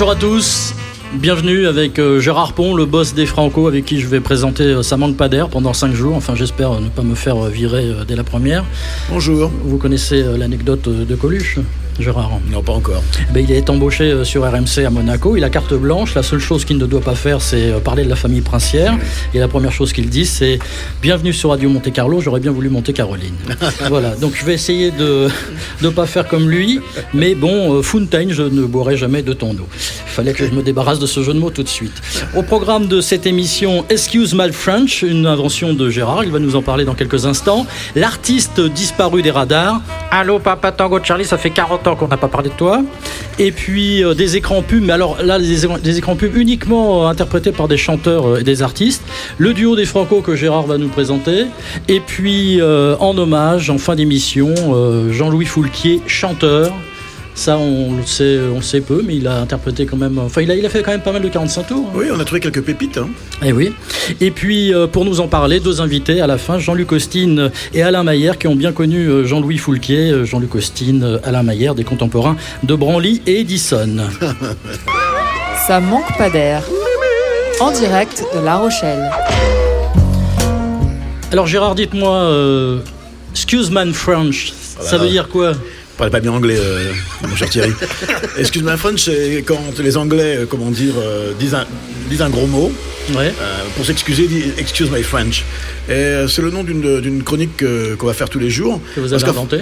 Bonjour à tous. Bienvenue avec euh, Gérard Pont, le boss des Franco, avec qui je vais présenter euh, Ça manque pas d'air pendant 5 jours. Enfin, j'espère ne pas me faire euh, virer dès la première. Bonjour. Vous connaissez l'anecdote de Coluche? Gérard Non, pas encore. Ben, il est embauché euh, sur RMC à Monaco. Il a carte blanche. La seule chose qu'il ne doit pas faire, c'est euh, parler de la famille princière. Et la première chose qu'il dit, c'est Bienvenue sur Radio Monte Carlo. J'aurais bien voulu monter Caroline. voilà. Donc je vais essayer de ne pas faire comme lui. Mais bon, euh, Fontaine, je ne boirai jamais de ton eau. Il fallait que je me débarrasse de ce jeu de mots tout de suite. Au programme de cette émission, Excuse My French, une invention de Gérard. Il va nous en parler dans quelques instants. L'artiste disparu des radars. Allô, Papa Tango Charlie, ça fait 40 qu'on n'a pas parlé de toi. Et puis euh, des écrans pubs, mais alors là, des, écrans pubs uniquement euh, interprétés par des chanteurs euh, et des artistes. Le duo des Franco que Gérard va nous présenter. Et puis en hommage, en fin d'émission, Jean-Louis Foulquier, chanteur. Ça, on le sait, on sait peu, mais il a interprété quand même. Enfin, il a, il a fait quand même pas mal de 45 tours. Hein. Oui, on a trouvé quelques pépites. Et hein. eh oui. Et puis, euh, pour nous en parler, deux invités à la fin, Jean-Luc Austin et Alain Maillère, qui ont bien connu euh, Jean-Louis Foulquier, euh, Jean-Luc Austin, Alain Maillère, des contemporains de Branly et Edison. Ça manque pas d'air. En direct de La Rochelle. Alors, Gérard, dites-moi, excuse man French, ça veut dire quoi? Parle pas bien anglais, euh, mon cher Thierry. Excuse-moi, French, c'est quand les Anglais, euh, comment dire, euh, disent, un, disent, un, gros mot. pour s'excuser, excuse my French. Et c'est le nom d'une chronique qu'on va faire tous les jours. Que vous avez inventé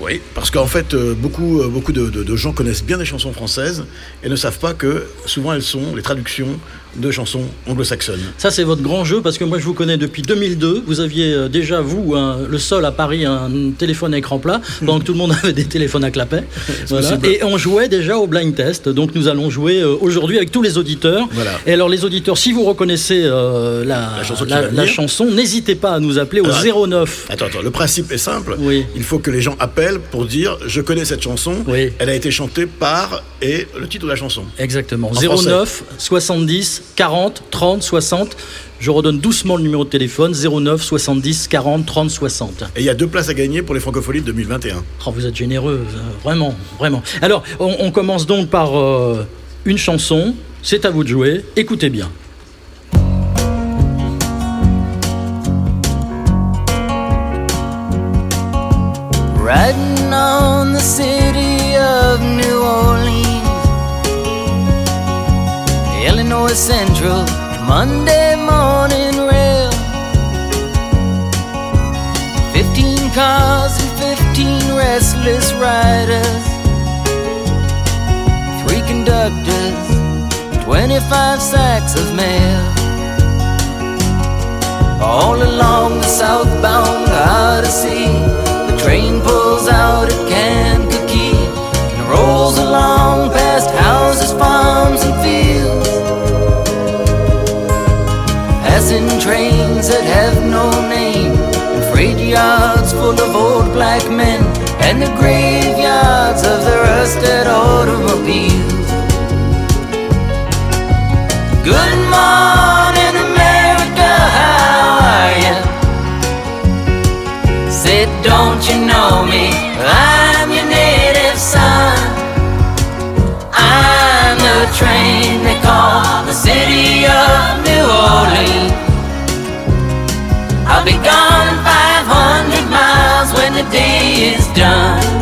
oui, parce qu'en fait, beaucoup, beaucoup de, de, gens connaissent bien les chansons françaises et ne savent pas que souvent elles sont les traductions de chansons anglo-saxonnes. Ça, c'est votre grand jeu, parce que moi, je vous connais depuis 2002. Vous aviez euh, déjà, vous, le sol à Paris, un téléphone à écran plat, pendant que tout le monde avait des téléphones à clapet. Et on jouait déjà au blind test. Donc, nous allons jouer euh, aujourd'hui avec tous les auditeurs. Et alors, les auditeurs, si vous reconnaissez euh, la, chanson, n'hésitez pas à nous appeler au 09. Attends, attends, le principe est simple. Il faut que les gens appellent pour dire je connais cette chanson. Elle a été chantée par et le titre de la chanson. Exactement. 09 70 40 30 60. Je redonne doucement le numéro de téléphone 09 70 40 30 60. Et il y a deux places à gagner pour les Francopholies de 2021. vous êtes généreux, euh, vraiment, vraiment. Alors, on, commence donc par euh, une chanson. C'est à vous de jouer. Écoutez bien. Riding on the city of New Orleans. Illinois Central, Monday morning rail. Fifteen cars and fifteen restless riders. Three conductors, twenty-five sacks of mail. All along the southbound Odyssey, the train pulls out at Kankakee and rolls along past houses, farms, and fields passing trains that have no name, and freight yards full of old black men, and the graveyards of the rusted automobiles. Good morning, America, how are you? Said, don't you know me? I'm your native son. I'm the train they call the city of New I'll be gone 500 miles when the day is done.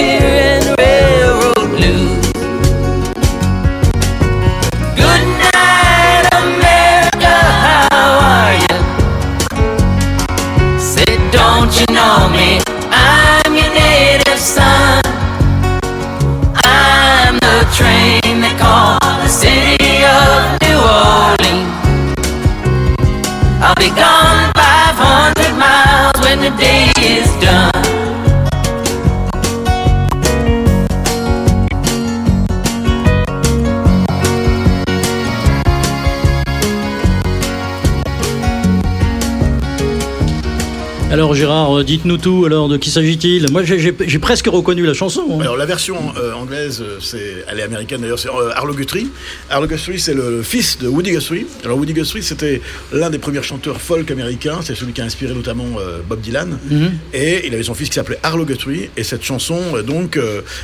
Gérard, euh, dites-nous tout, alors de qui s'agit-il? Moi j'ai presque reconnu la chanson. Hein. Alors la version euh, anglaise, euh, c'est, elle est américaine d'ailleurs, c'est Arlo Guthrie. Arlo Guthrie c'est le fils de Woody Guthrie. Alors Woody Guthrie c'était l'un des premiers chanteurs folk américains, c'est celui qui a inspiré notamment Bob Dylan. Mhm. Et il avait son fils qui s'appelait Arlo Guthrie. Et cette chanson donc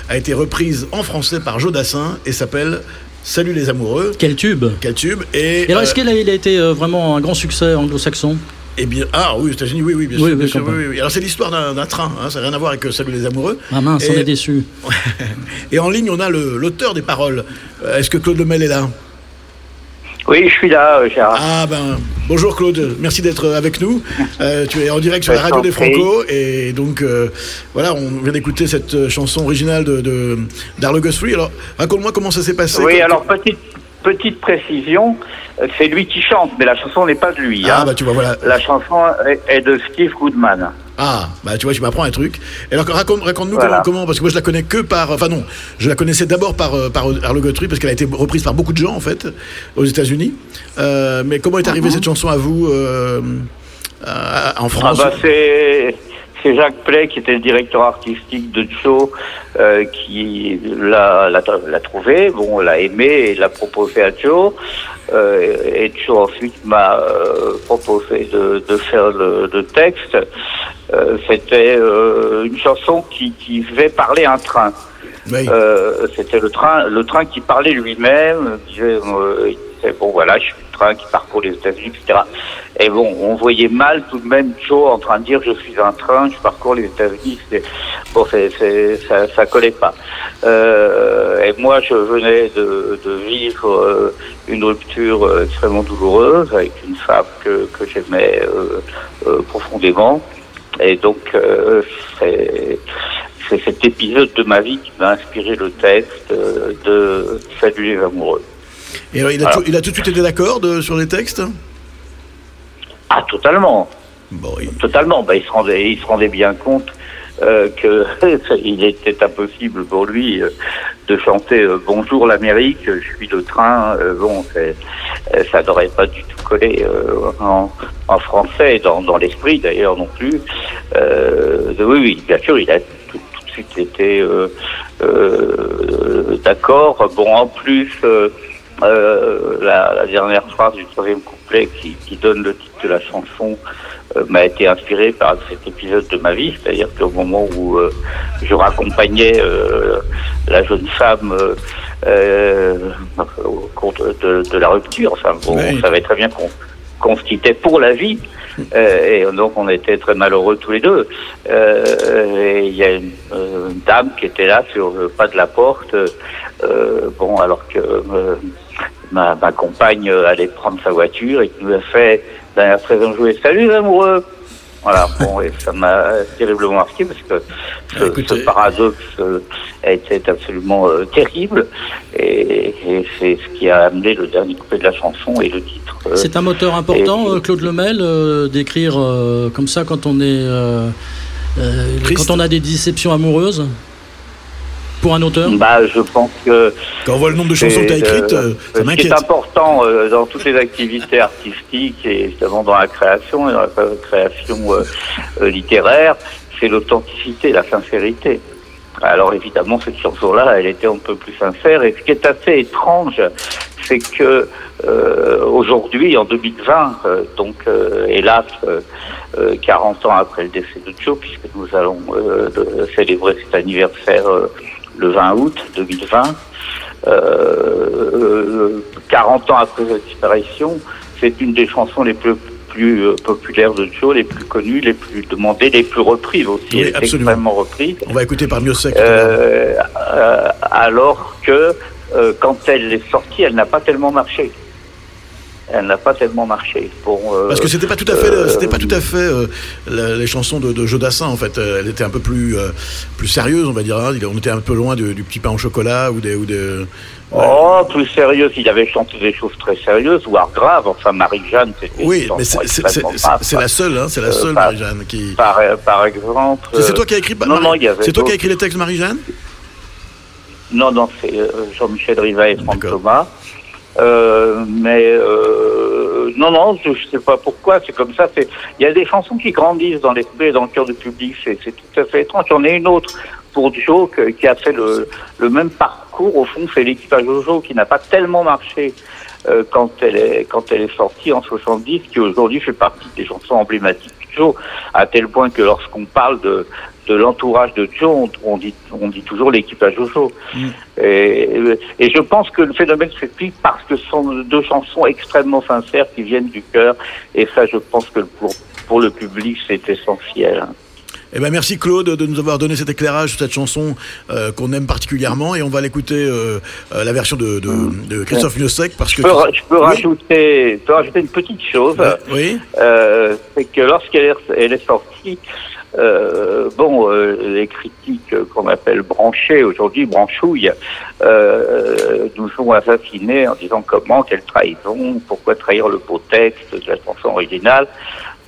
a été reprise en français par Joe Dassin et s'appelle Salut les amoureux. Quel tube Quel tube Et, alors, est-ce qu'il a, a été vraiment un grand succès anglo-saxon? Eh bien, ah oui, aux États-Unis, oui, oui, bien sûr. Oui, Alors c'est l'histoire d'un train, hein, ça n'a rien à voir avec Salut les amoureux. Ah mince, on est déçu. Et en ligne, on a l'auteur des paroles. Euh, est-ce que Claude Lemel est là? Oui, je suis là, euh, Gérard. Ah ben, bonjour Claude, merci d'être avec nous. Euh, tu es en direct sur la radio des Franco et donc voilà, on vient d'écouter cette chanson originale de d'Arlo Guthrie. Alors raconte-moi comment ça s'est passé. Oui, alors petite petite précision, c'est lui qui chante, mais la chanson n'est pas de lui. Ah, hein. bah tu vois, voilà. La chanson est de Steve Goodman. Ah, bah tu vois, tu m'apprends un truc. Et alors raconte, raconte-nous comment, parce que moi je la connais que par, enfin non, je la connaissais d'abord par euh, par Arlo Guthrie parce qu'elle a été reprise par beaucoup de gens en fait aux États-Unis. Euh, mais comment est arrivée mhm. cette chanson à vous euh, en France ah bah c'est c'est Jacques Play, qui était le directeur artistique de Joe, euh, qui l'a, l'a, l'a trouvé, bon, l'a aimé et l'a proposé à Joe. Euh, et Joe ensuite m'a euh, proposé de, de, faire le, le texte. C'était une chanson qui, qui devait parler un train. c'était le train, le train qui parlait lui-même. Disait, bon voilà, je suis qui parcourt les États-Unis, etc. Et bon, on voyait mal tout de même Joe en train de dire je suis un train, je parcours les États-Unis. Bon, ça, ça collait pas. Euh, et moi, je venais de, de vivre euh, une rupture euh, extrêmement douloureuse avec une femme que, que j'aimais euh, euh profondément. Et donc, c'est, c'est cet épisode de ma vie qui m'a inspiré le texte de Salut les amoureux. Et alors, il, a Tout, il a tout de suite été d'accord sur les textes ah, totalement. Totalement. Bah, il, se rendait, il se rendait bien compte euh, que il était impossible pour lui euh, de chanter euh, Bonjour l'Amérique, je suis le train. Euh, bon, ça n'aurait pas du tout collé en, en, français, dans, dans l'esprit d'ailleurs non plus. oui, oui, bien sûr, il a tout, tout de suite été d'accord. Bon, en plus. Euh, la, la, dernière phrase du troisième couplet qui, qui donne le titre de la chanson euh, m'a été inspirée par cet épisode de ma vie, c'est-à-dire qu'au moment où euh, je raccompagnais la jeune femme au cours de, de, la rupture, enfin, bon, on savait très bien qu'on qu'on se quittait pour la vie. et donc on était très malheureux tous les deux. et il y a une, dame qui était là sur le pas de la porte. bon, alors que ma, ma, compagne euh, allait prendre sa voiture et qui nous a fait, dernière présent jouer Salut amoureux voilà, bon, et ça m'a terriblement marqué parce que ce, ce paradoxe euh, était absolument euh, terrible et, et c'est ce qui a amené le dernier couplet de la chanson et le titre. c'est un moteur important, Claude Lemel, d'écrire comme ça quand on est quand on a des déceptions amoureuses? Pour un auteur bah, Je pense que. Quand on voit le nombre de chansons que tu as écrites, euh, ça m'inquiète. Ce qui est important euh, dans toutes les activités artistiques et évidemment dans la création et dans la création euh, littéraire, c'est l'authenticité, la sincérité. Alors évidemment, cette chanson-là, elle était un peu plus sincère. Et ce qui est assez étrange, c'est que aujourd'hui, en 2020, donc hélas, 40 ans après le décès de Joe, puisque nous allons célébrer cet anniversaire le 20 août 2020. Euh, 40 ans après sa disparition, c'est une des chansons les plus, plus euh, populaires de Joe, les plus connues, les plus demandées, les plus reprises aussi, oui, extrêmement reprises. On va écouter par Miosek. Euh, euh, alors que euh, quand elle est sortie, elle n'a pas tellement marché. Elle n'a pas tellement marché. Euh, Parce que c'était pas tout à fait, euh, c'était pas tout à fait euh, les chansons de, de Jodassin en fait. Elle était un peu plus plus sérieuse, on va dire. hein. On était un peu loin du petit pain au chocolat ou des ou des. Oh, plus sérieuse, il avait chanté des choses très sérieuses, voire graves. Enfin, Marie-Jeanne, c'était Oui, mais c'est la seule, hein, c'est la seule par- Marie-Jeanne qui. Par, par exemple. C'est toi qui as écrit. non, non, C'est toi qui as écrit les textes, Marie-Jeanne? Non, non, c'est Jean-Michel Riva et Franck. Thomas. Euh, mais euh, non, non, je, je sais pas pourquoi. C'est comme ça. Il y a des chansons qui grandissent dans l'esprit et dans le cœur du public. C'est tout à fait étrange. J'en ai une autre pour Joe qui a fait le, le même parcours. Au fond, c'est l'équipage Jojo qui n'a pas tellement marché euh, quand elle est quand elle est sortie en 70, qui aujourd'hui fait partie des chansons emblématiques à tel point que lorsqu'on parle de de l'entourage de Joe, on, dit on dit toujours l'équipage Jojo. Et, et je pense que le phénomène s'explique parce que ce sont deux chansons extrêmement sincères qui viennent du cœur. Et ça, je pense que pour, pour le public, c'est essentiel. Eh ben merci Claude de nous avoir donné cet éclairage sur cette chanson euh, qu'on aime particulièrement et on va l'écouter euh, euh, la version de, de, de Christophe Miossec parce que Je peux, ra- je peux Oui. rajouter, je peux rajouter une petite chose. oui Euh, c'est que lorsqu'elle est, elle est sortie, euh, bon, euh, les critiques qu'on appelle branchées aujourd'hui, branchouilles, euh, nous ont assassinés en disant comment, quelle trahison, pourquoi trahir le beau texte de la chanson originale.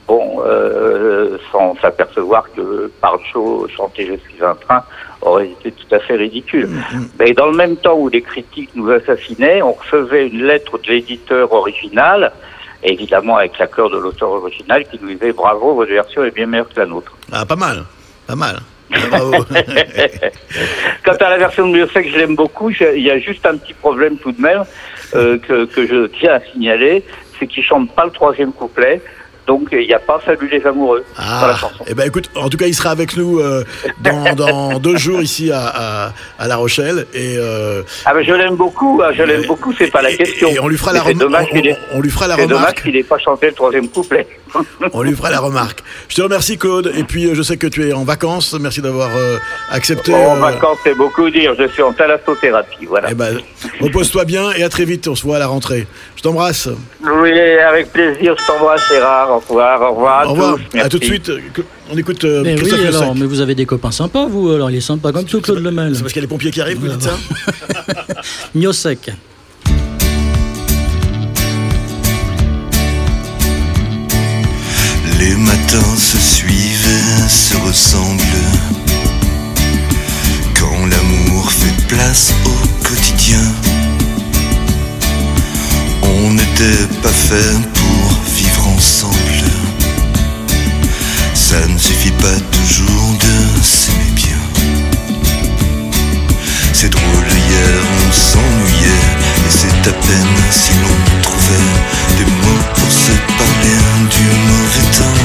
Bon, euh, sans s'apercevoir que Parcho chanter Je suis un train aurait été tout à fait ridicule. Mais dans le même temps où les critiques nous assassinaient, on recevait une lettre de l'éditeur original, évidemment avec l'accord de l'auteur original, qui nous disait bravo, votre version est bien meilleure que la nôtre. ah pas mal pas mal Bravo. Quant à la version de Miossec, je l'aime beaucoup. Il y a juste un petit problème tout de même euh, que, que je tiens à signaler, c'est qu'il chante pas le troisième couplet. Donc il n'y a pas Salut les amoureux dans la Ah, chanson. eh ben écoute, en tout cas, il sera avec nous euh, dans, dans deux jours ici à, à, à La Rochelle et euh, Ah ben je l'aime beaucoup, hein, je l'aime beaucoup, c'est pas la et- question. et on lui fera la c'est rem- dommage on- on- on lui fera la c'est dommage remarque. qu'il n'ait pas chanté le troisième couplet. On lui fera la remarque. Je te remercie Claude et puis euh, je sais que tu es en vacances. Merci d'avoir euh, accepté. en euh, vacances, c'est beaucoup dire. Je suis en thalassothérapie, voilà. eh ben, repose-toi bien et à très vite. On se voit à la rentrée. Je t'embrasse. Oui, avec plaisir. Je t'embrasse, Gérard. Au revoir, au revoir. À Au revoir. tous. À tout de suite. On écoute euh, Mais oui, Christophe alors, Lessec. mais vous avez des copains sympas, vous, alors il est sympa comme tout, Claude Lemel. C'est parce qu'il y a les pompiers qui arrivent, vous dites ça Miossec. Les matins se suivent, se ressemblent. Quand l'amour fait place au quotidien, on n'était pas fait pour vivre ensemble. Ça ne suffit pas toujours de s'aimer bien. C'est drôle, hier on s'ennuyait, et c'est à peine si l'on des mots pour se parler du mauvais temps.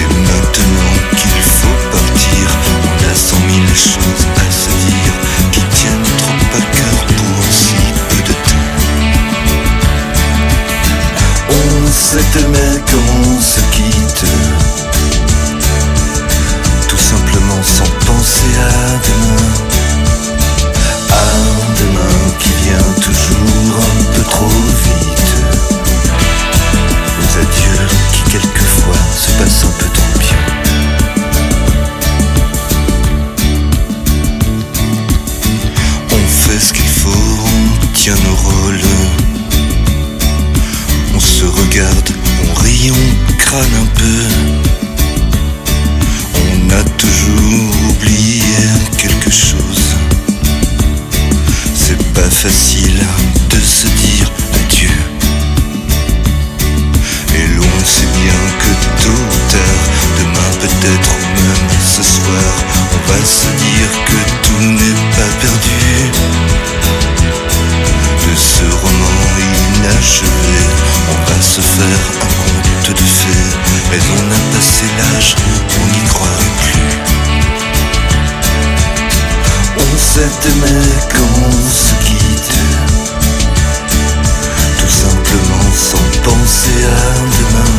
Et maintenant qu'il faut partir, on a cent mille choses à se dire qui tiennent trop à cœur pour si peu de temps. On aimé quand on se quitte tout simplement sans penser à demain. Trop vite. Aux adieux qui quelquefois se passent un peu trop bien. On fait ce qu'il faut, on tient nos rôles. On se regarde, on rit, on crâne un peu. On a toujours oublié quelque chose. Facile de se dire adieu. Et l'on sait bien que tôt ou tard, demain peut-être ou même ce soir, on va se dire que tout n'est pas perdu. De ce roman inachevé, on va se faire un conte de fées, mais on a passé l'âge, S'est aimé quand on se quitte, tout simplement sans penser à demain.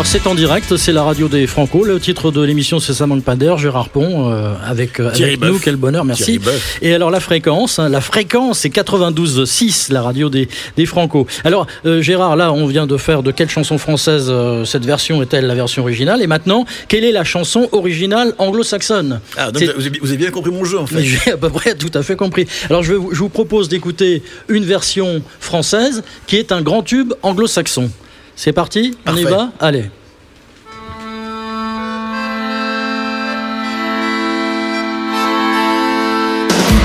Alors c'est en direct, c'est la radio des Franco. Le titre de l'émission c'est Ça manque pas d'air, Gérard Pont euh, avec, euh, avec nous, quel bonheur, merci. Et alors la fréquence, hein, la fréquence c'est 92.6, la radio des, des Franco. Alors euh, Gérard, là on vient de faire de quelle chanson française cette version est-elle la version originale? Et maintenant, quelle est la chanson originale anglo-saxonne? Ah, donc vous avez, vous avez bien compris mon jeu en fait. j'ai à peu près tout à fait compris. Alors je, vais je vous propose d'écouter une version française qui est un grand tube anglo-saxon. C'est parti On y va Allez. du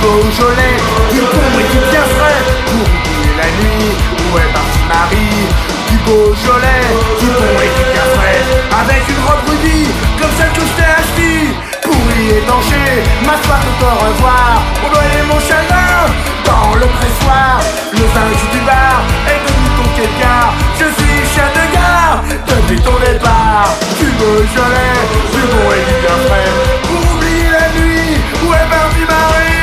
Beaujolais, du bon et du bien frais Pour oublier la nuit où est partie Marie Du Beaujolais, du bon et du bien frais Avec une robe rubis, comme celle que je t'ai achetée Pour y étancher, m'asseoir de te revoir Pour noyer mon chagrin dans le pressoir. Le vaincu du bar est devenu ton quelqu'un Je suis gare depuis ton départ Du Beaujolais, du bon et du bien frais Pour oublier la nuit où est partie Marie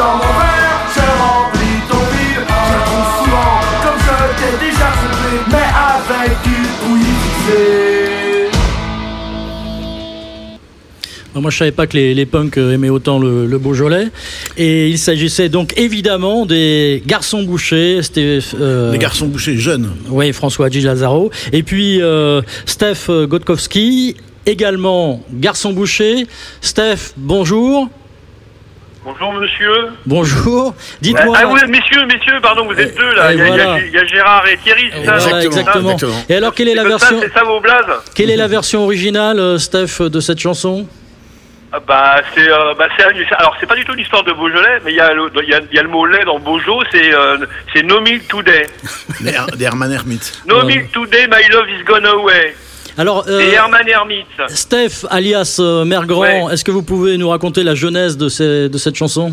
dans mon verre, je remplis ton vide Je trouve souvent comme je t'ai déjà trompé Mais avec du pouilly fixé Moi, je savais pas que les, les punks euh, aimaient autant le, le Beaujolais. Et il s'agissait donc évidemment des garçons bouchés. C'était euh, Les garçons bouchés jeunes. Oui, François Gigi Lazaro. Et puis euh, Steph Gotkowski, également garçon boucher. Steph, bonjour. Bonjour monsieur. Bonjour. Dites-moi. Ah oui, messieurs, messieurs, pardon, vous êtes Et- deux là. et Il y, a- y y Gérard et Thierry, c'est ça Voilà, Exactement. Et alors, quelle est la version C'est ça vos blazes Quelle est la version originale, euh, Steph, de cette chanson Ah Bah c'est euh, bah, c'est alors c'est pas du tout l'histoire de Beaujolais, mais il y a le il y a, il y a le mot lait dans Beaujolais, c'est euh, c'est No Milk Today. Des, des Herman Hermit. No. Milk Today, My Love is Gone Away. Alors, euh, Et Herman Hermit. Steph, alias euh, Mère Grand, Ouais. est-ce que vous pouvez nous raconter la genèse de, ces- de cette chanson?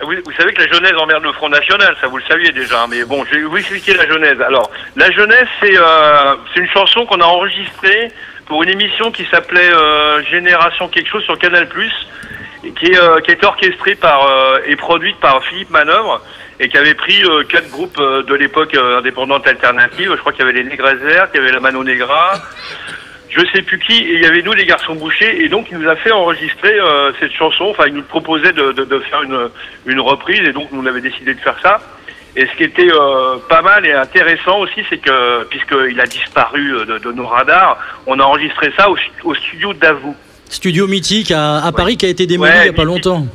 Vous, vous savez que la Genèse emmerde le Front National, ça vous le saviez déjà, mais bon, je vais vous expliquer la Genèse. Alors, la Genèse, c'est euh, c'est une chanson qu'on a enregistrée pour une émission qui s'appelait euh, Génération quelque chose sur Canal+, qui est, euh, qui est orchestrée par et produite par Philippe Manœuvre, et qui avait pris euh, quatre groupes euh, de l'époque euh, indépendante alternative. Je crois qu'il y avait les Négresers, qu'il y avait la Mano Negra, je sais plus qui, et il y avait nous les garçons bouchés, et donc il nous a fait enregistrer cette chanson, enfin il nous proposait de, de, de faire une, une reprise, et donc nous on avait décidé de faire ça. Et ce qui était pas mal et intéressant aussi, c'est que, puisqu'il a disparu de, de nos radars, on a enregistré ça au, stu- au studio d'Avou. Studio mythique à, à Paris qui a été démoli Ouais, il n'y a pas mythique. longtemps.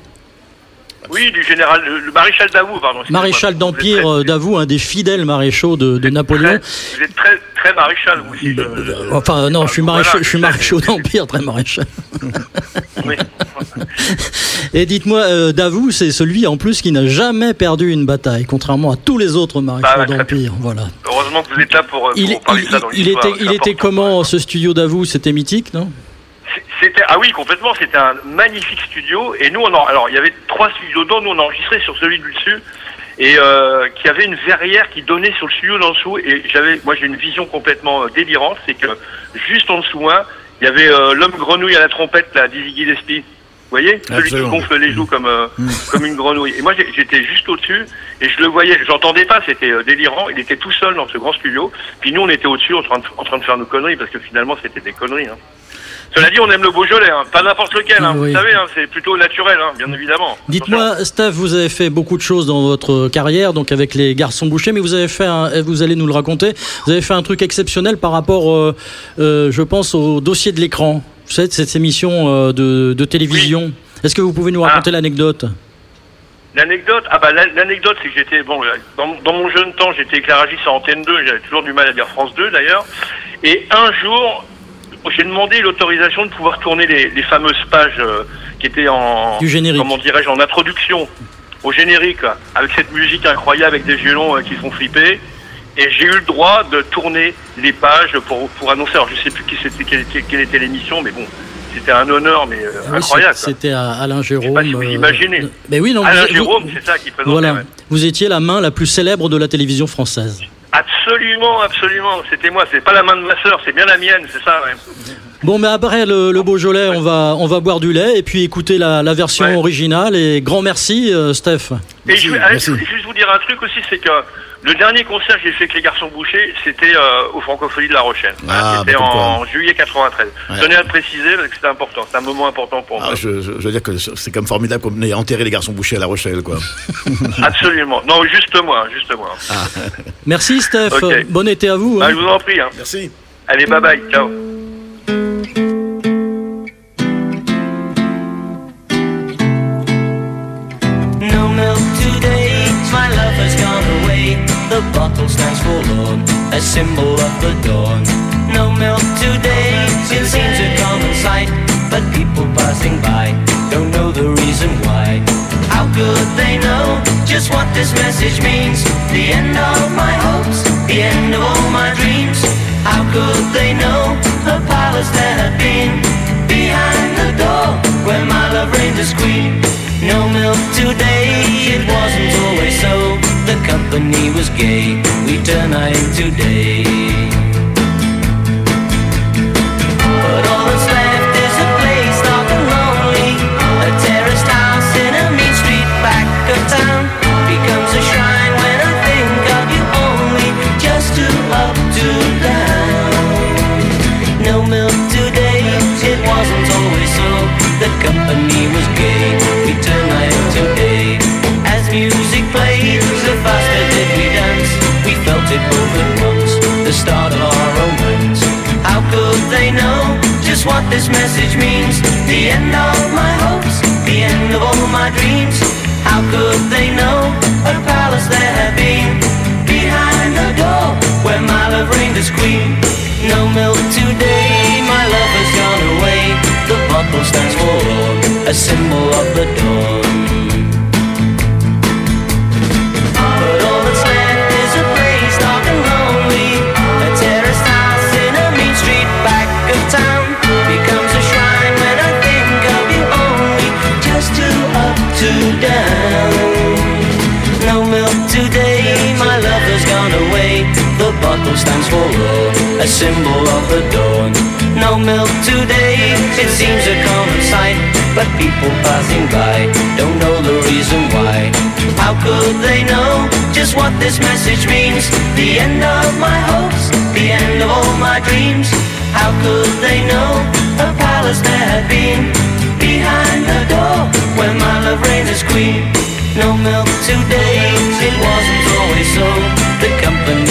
Oui, du général, le, maréchal Davout, pardon. Maréchal d'Empire euh, d'Avoue, un des fidèles maréchaux de, de Napoléon. Vous êtes très, très maréchal, vous aussi. je- Enfin, non, je suis Voilà, maréchal, je suis sais. maréchal d'Empire, très maréchal. Oui. Et dites-moi, euh, Davout, c'est celui en plus qui n'a jamais perdu une bataille, contrairement à tous les autres maréchaux Bah, d'Empire. Voilà. Heureusement que vous êtes là pour, euh, pour Il, parler il- de ça dans il l'histoire. était, il était comment ce studio Davout? C'était mythique, non? C'était ah oui complètement c'était un magnifique studio. Et nous on en, alors il y avait trois studios dedans nous on enregistrait sur celui du dessus et euh, qui avait une verrière qui donnait sur le studio d'en dessous. Et j'avais moi j'ai une vision complètement euh, délirante c'est que juste en dessous hein, il y avait euh, l'homme grenouille à la trompette là Dizzy Gillespie. Vous voyez? Celui Absolument. qui gonfle les joues comme euh, comme une grenouille. Et moi j'étais juste au dessus et je le voyais j'entendais pas c'était euh, délirant. Il était tout seul dans ce grand studio. Puis nous on était au dessus en train de, en train de faire nos conneries parce que finalement c'était des conneries hein. Cela dit, on aime le Beaujolais, hein. pas n'importe lequel, hein. Oui. vous savez, hein, c'est plutôt naturel, bien évidemment. Dites-moi, Steph, vous avez fait beaucoup de choses dans votre carrière, donc avec les garçons bouchés, mais vous avez fait, un, et vous allez nous le raconter, vous avez fait un truc exceptionnel par rapport, euh, euh, je pense, au dossier de l'écran. Vous savez, cette émission euh, de, de télévision. Est-ce que vous pouvez nous raconter l'anecdote? L'anecdote, ah bah la- l'anecdote, c'est que j'étais bon dans, dans mon jeune temps, j'étais éclairagiste à Antenne 2, j'avais toujours du mal à dire France 2 d'ailleurs. Et un jour, j'ai demandé l'autorisation de pouvoir tourner les, les fameuses pages euh, qui étaient en Du générique. comment dirais-je en introduction au générique, avec cette musique incroyable avec des violons euh, qui font flipper. Et j'ai eu le droit de tourner les pages pour, pour annoncer. Alors je sais plus qui c'était, quelle, était- quelle était l'émission, mais bon, c'était un honneur, mais euh, Ah Oui, incroyable. C'était Alain Jérôme. pas si vous euh, imaginez. Mais oui, non, Alain vous- Jérôme, c'est ça qui présentait. Voilà, vous étiez la main la plus célèbre de la télévision française. Absolument, absolument. C'était moi. C'est pas la main de ma sœur, c'est bien la mienne, c'est ça. Ouais. Bon, mais après le, le Beaujolais, on va, on va boire du lait et puis écouter la, la version Ouais. originale. Et grand merci, euh, Steph. Et je, allez, je voulais juste vous dire un truc aussi, c'est que le dernier concert que j'ai fait avec les garçons bouchés, c'était euh, au Francopholies de La Rochelle. Ah, c'était bah, comme en juillet 93. Je Ouais. tenais à le préciser parce que c'était important. C'est un moment important pour moi. Ah, je, je- je veux dire que c'est comme formidable qu'on ait enterré les garçons bouchés à La Rochelle, quoi. Absolument. Non, juste moi, juste moi. Merci, Steph. Bon été à vous. Bah, hein. je vous en prie. Hein. Merci. Allez, bye bye. Ciao. The bottle stands forlorn, a symbol of the dawn. No milk today, it seems a common sight, but people passing by don't know the reason why. How could they know just what this message means? The end of my hopes, the end of all my dreams. How could they know the palace that had been behind the door where my love reigned as queen? No milk today, it wasn't always so. The company was gay, we turn night into day. What this message means? The end of my hopes, the end of all my dreams. How could they know what a palace there had been behind the door where my love reigned as queen? No milk today, my love has gone away. The bottle stands for a symbol of the dawn. The bottle stands for love, a symbol of the dawn. No milk today, it seems a common sight. But people passing by don't know the reason why. How could they know just what this message means? The end of my hopes, the end of all my dreams. How could they know a palace there had been behind the door where my love reigned as queen? No milk today, it wasn't always so. The company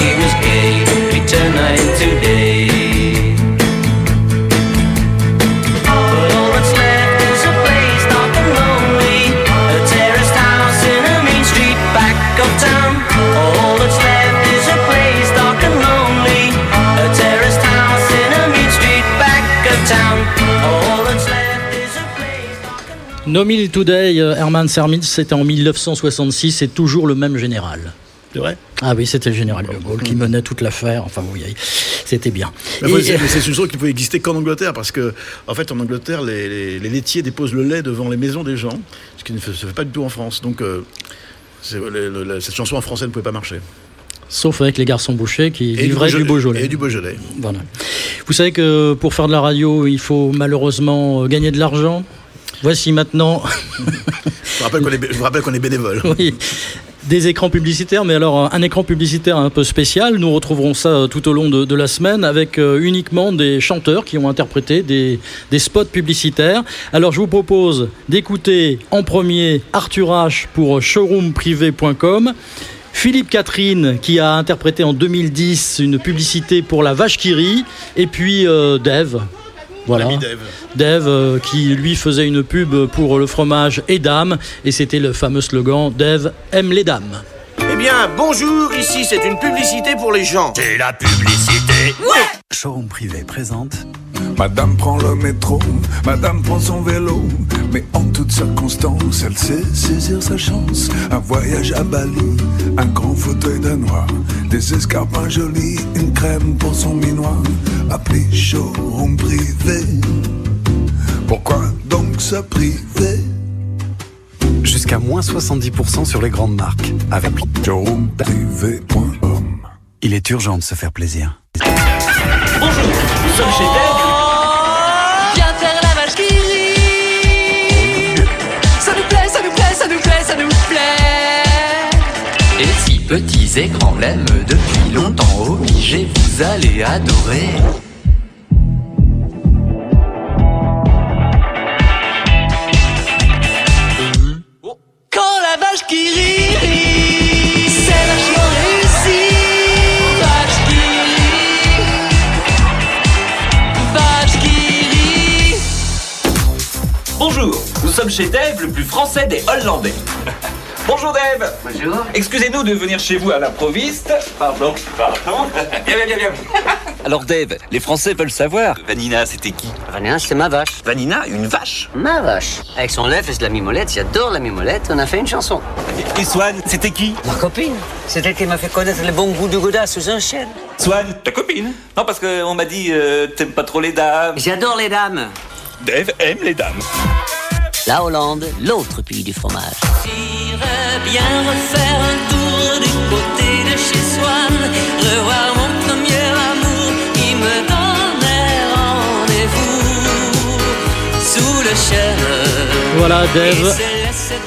No Mill Today, euh, Herman Sermitz, c'était en 1966, c'est toujours le même général. C'est vrai? Ah oui, c'était le général de Gaulle qui menait toute l'affaire. Enfin, vous voyez, c'était bien. Mais faut- Et- c'est une chose qui peut exister qu'en Angleterre, parce que, en fait, en Angleterre, les, les- les laitiers déposent le lait devant les maisons des gens, ce qui ne se fait pas du tout en France. Donc, euh, cette chanson en français ne pouvait pas marcher. Sauf avec les garçons bouchés qui Et livraient du Beaujolais. Et du Beaujolais. Voilà. Vous savez que pour faire de la radio, il faut malheureusement euh, gagner de l'argent. Voici maintenant Je vous rappelle qu'on est, je vous rappelle qu'on est bénévole. oui, des écrans publicitaires, mais alors un écran publicitaire un peu spécial. Nous retrouverons ça euh, tout au long de, de la semaine avec euh, uniquement des chanteurs qui ont interprété des, des spots publicitaires. Alors je vous propose d'écouter en premier Arthur H pour showroomprivé.com. Philippe Catherine qui a interprété en 2010 une publicité pour la vache qui rit et puis euh, Dave voilà. Dave. Dave euh, qui lui faisait une pub pour le fromage Edam et c'était le fameux slogan Dave aime les dames. Eh bien, bonjour, ici c'est une publicité pour les gens. C'est la publicité. Showroom privé présente Madame prend le métro, madame prend son vélo, mais en toutes circonstances, elle sait saisir sa chance. Un voyage à Bali, un grand fauteuil danois, des escarpins jolis, une crème pour son minois. Appelez showroom privé. Pourquoi donc se priver? Jusqu'à moins 70% sur les grandes marques avec showroomprivé.com. Il est urgent de se faire plaisir. Bonjour, nous sommes chez Dave. Et si petits écrans l'aiment depuis longtemps, obligé, vous allez adorer. Quand la vache qui rit, rit, c'est vachement réussi. Vache qui rit, vache qui rit. Bonjour, nous sommes chez Dave, le plus français des Hollandais. Bonjour Dave. Bonjour. Excusez-nous de venir chez vous à l'improviste. Pardon, pardon. Viens, viens, viens, viens. Alors Dave, les Français veulent savoir. Vanina, c'était qui? Vanina, c'est ma vache. Vanina, une vache? Ma vache. Avec son lait, fait de la mimolette. J'adore la mimolette. On a fait une chanson. Et Swan, c'était qui? Ma copine. C'est elle qui m'a fait connaître le bon goût du Godard sous un chêne. Swan, ta copine. Non, parce qu'on m'a dit euh, t'aimes pas trop les dames. J'adore les dames. Dave aime les dames. La Hollande, l'autre pays du fromage. J'irais bien refaire un tour du côté de chez Swann, revoir mon premier amour qui me donnait rendez-vous sous le chêne. Voilà Dave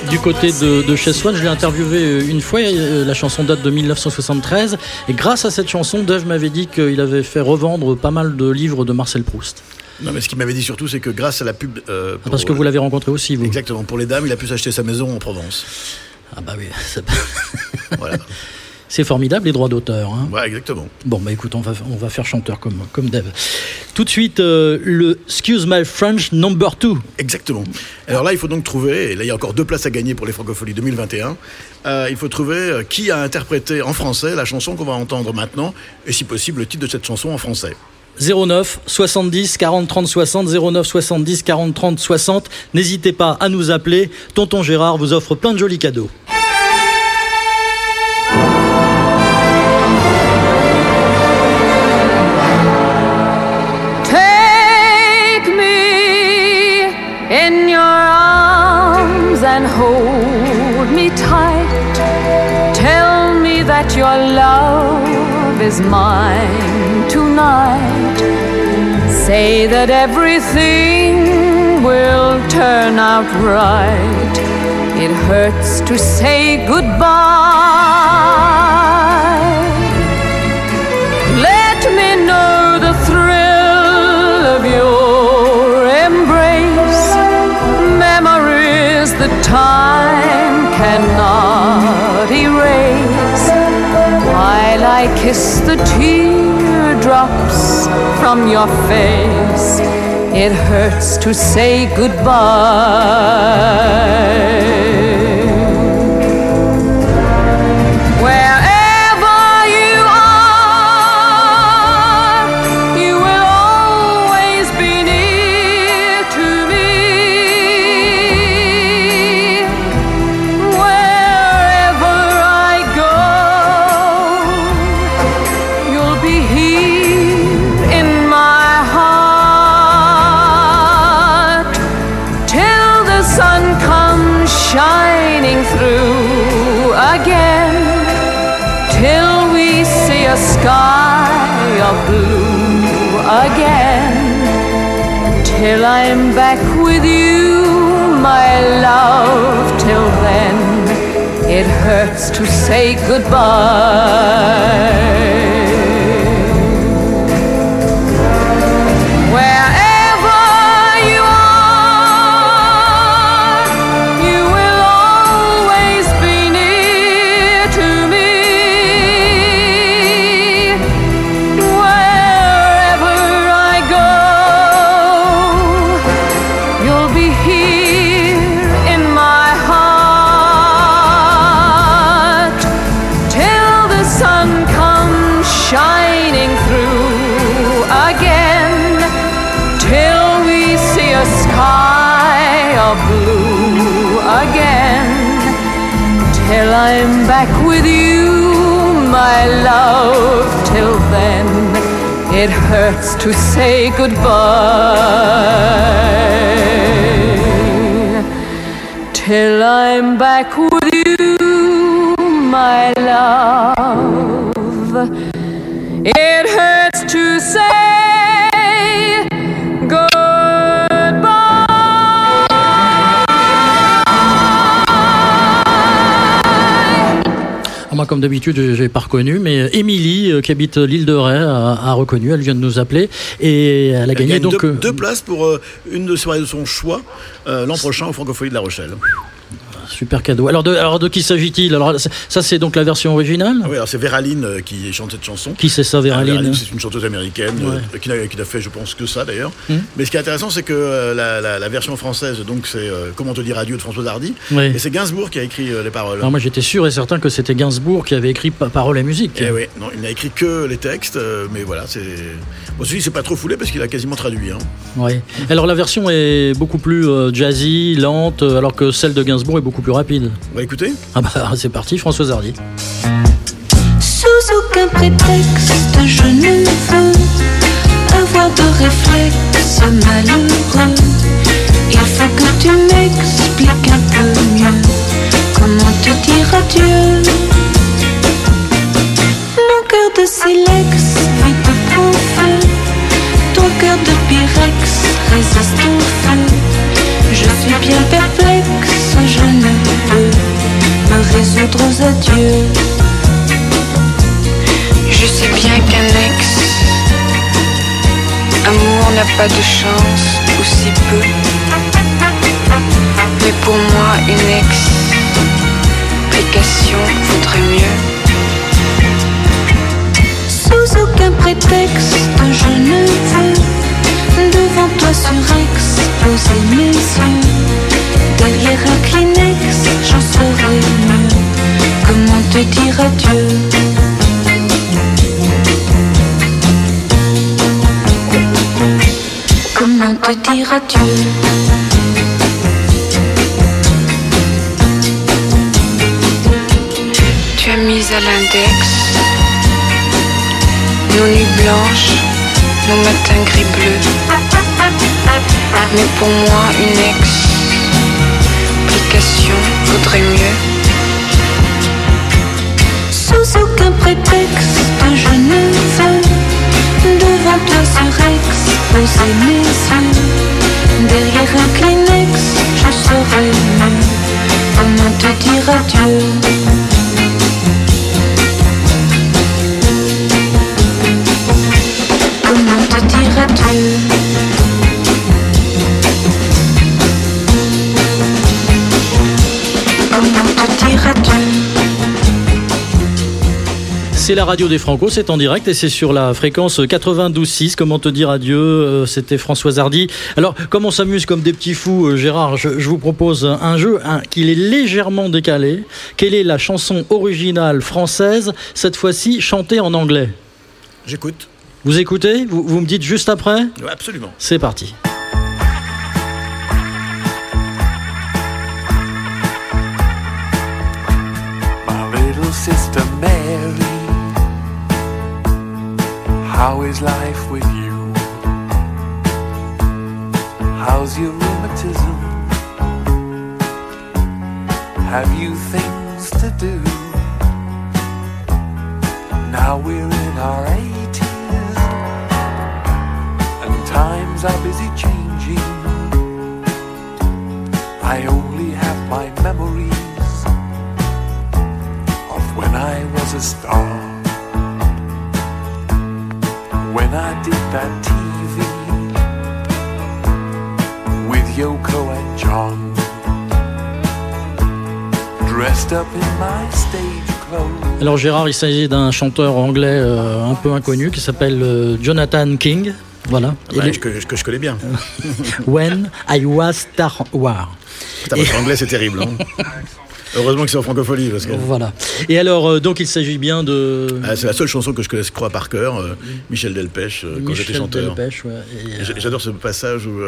du côté de, de chez Swan. Je l'ai interviewé euh, une fois. euh, La chanson date de 1973 et grâce à cette chanson, Dave m'avait dit qu'il avait fait revendre pas mal de livres de Marcel Proust. Non, mais ce qu'il m'avait dit surtout, c'est que grâce à la pub. euh, Ah, Parce que vous l'avez rencontré aussi, vous. Exactement, pour les dames, il a pu s'acheter sa maison en Provence. Ah bah oui, c'est- Voilà. c'est formidable les droits d'auteur. hein. Ouais, exactement. Bon, bah écoute, on va, on va faire chanteur comme, comme Dave. Tout de suite, euh, le Excuse My French Number 2. Exactement. Alors là, il faut donc trouver, et là il y a encore deux places à gagner pour les Francopholies 2021, euh, il faut trouver qui a interprété en français la chanson qu'on va entendre maintenant, et si possible le titre de cette chanson en français. 09 70 40 30 60 09 70 40 30 60. N'hésitez pas à nous appeler. Tonton Gérard vous offre plein de jolis cadeaux. Your love is mine tonight. Say that everything will turn out right. It hurts to say goodbye. Let me know the thrill of your embrace. Memories that time cannot erase. While I kiss the teardrops from your face, it hurts to say goodbye. I'm back with you, my love. Till then, it hurts to say goodbye. Hurts to say goodbye. Till I'm back with you my love. It hurts comme d'habitude, je n'ai pas reconnu, mais Émilie, euh, qui habite l'île de Ré, a, a reconnu. Elle vient de nous appeler et elle a gagné donc. deux, euh, deux places pour euh, une de soirées de son choix euh, l'an prochain au Francophonie de La Rochelle. Super cadeau. Alors de, alors de qui s'agit-il? Alors ça, c'est donc la version originale? Ah oui, alors c'est Véraline euh, qui chante cette chanson. Qui c'est ça, Véraline C'est une chanteuse américaine euh, qui n'a qui n'a fait, je pense, que ça d'ailleurs. Hmm. Mais ce qui est intéressant, c'est que euh, la, la- la version française, donc c'est euh, Comment te dire adieu de François Hardy. Oui. Et c'est Gainsbourg qui a écrit euh, les paroles. Alors moi, j'étais sûr et certain que c'était Gainsbourg qui avait écrit pa- paroles et musique. Eh oui, non, il n'a écrit que les textes, euh, mais voilà, c'est. Bon, celui, c'est pas trop foulé parce qu'il a quasiment traduit. Hein. Ouais. Alors la version est beaucoup plus jazzy, lente, alors que celle de Gainsbourg est beaucoup plus rapide. On va écouter Ah bah c'est parti, Françoise Hardy. Sous aucun prétexte, je ne veux avoir de réflexe malheureux. Il faut que tu m'expliques un peu mieux comment te dire adieu? Mon cœur de silex vit de bon feu. Ton cœur de pyrex résiste au feu. Je suis bien perplexe, je ne peux me résoudre aux adieux. Je sais bien qu'un ex, amour n'a pas de chance, ou si peu. Mais pour moi, une explication vaudrait mieux. Sous aucun prétexte, je ne veux devant toi sur Ex poser mes yeux. Derrière un Kleenex, j'en saurais mieux. Comment te dire adieu? Comment te dire adieu? Tu as mis à l'index nos nuits blanches, nos matins gris bleus. Mais pour moi, une explication vaudrait mieux. Sous aucun prétexte, je ne veux devant toi sur Ex poser mes yeux. Derrière un Kleenex, je saurais mieux comment te dire adieu. Comment te dire adieu? C'est la radio des Franco, c'est en direct et c'est sur la fréquence 92.6. Comment te dire adieu euh, C'était Françoise Hardy. Alors, comme on s'amuse comme des petits fous, euh, Gérard, je, je vous propose un jeu qui est légèrement décalé. Quelle est la chanson originale française, cette fois-ci chantée en anglais? J'écoute. Vous écoutez? Vous, vous me dites juste après? Ouais, absolument. C'est parti. My little sister Mary, how is life with you? How's your rheumatism? Have you things to do? Now we're in our 80s, and times are busy changing. I only have my memories of when I was a star. When I did that TV with Yoko and John, dressed up in my stage clothes. Alors Gérard, il s'agit d'un chanteur anglais euh, un peu inconnu qui s'appelle euh, Jonathan King. Voilà. Bah, Il est- que, que je connais bien. When I Was Star War. Putain, votre anglais, c'est terrible. hein. Heureusement que c'est en francophonie. Parce que... Voilà. Et alors, euh, donc il s'agit bien de. Ah, c'est la seule chanson que je connaisse, crois, par cœur, euh, Michel Delpech, euh, quand j'étais chanteur. Delpech, ouais. Et, J'adore ce passage où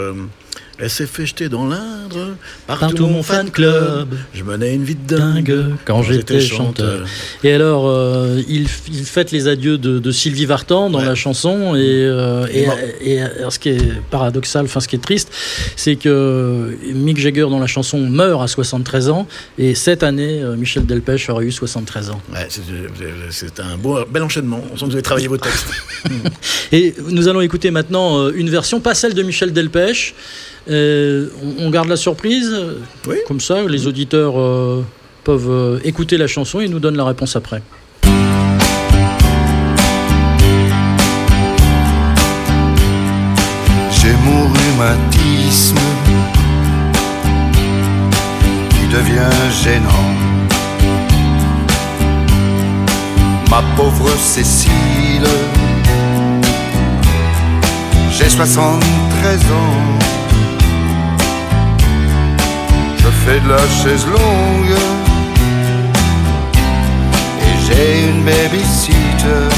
elle s'est fait jeter dans l'Indre, partout, Partout mon fan club. club. Je menais une vie de dingue quand j'étais chanteur. Et alors, euh, il, fête les adieux de, de Sylvie Vartan dans la chanson. Et, euh, et, et, alors, ce qui est paradoxal, enfin ce qui est triste, c'est que Mick Jagger dans la chanson meurt à 73 ans. Et cette année, euh, Michel Delpech aurait eu 73 ans. Ouais, c'est- un beau, bel enchaînement. On sent que vous avez travaillé vos textes. Et nous allons écouter maintenant euh, une version, pas celle de Michel Delpech. Euh, on, garde la surprise. Comme ça, les auditeurs euh, peuvent euh, écouter la chanson et nous donnent la réponse après. J'ai mon rhumatisme qui devient gênant. Ma pauvre Cécile, j'ai 73 ans. La chaise longue et j'ai une babysitter.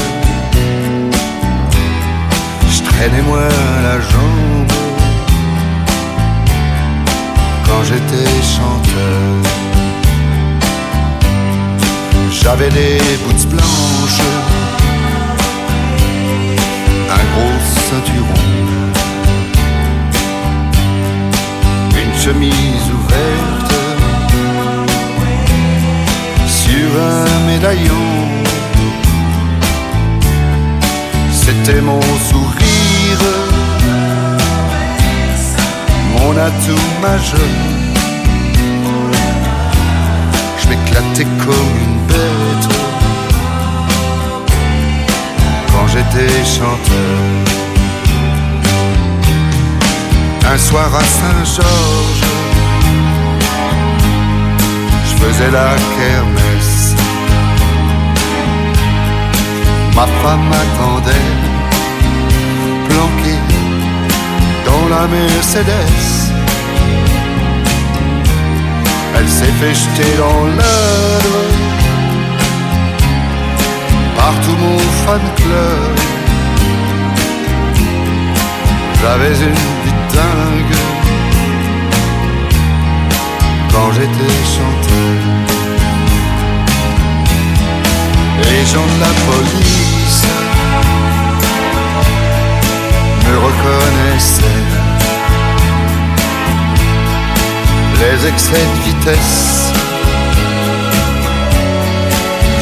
Je traînais moi la jambe quand j'étais chanteur. J'avais des boots blanches, un gros ceinturon, une chemise ouverte sur un médaillon. C'était mon sourire, mon atout majeur. Je m'éclatais comme une bête quand j'étais chanteur. Un soir à Saint-Georges, je faisais la kermesse. Ma femme m'attendait, planquée dans la Mercedes. Elle s'est fait jeter dans l'œuvre par tout mon fan club. J'avais une vie dingue quand j'étais chanteur. Les gens de la police me reconnaissaient. Les excès de vitesse,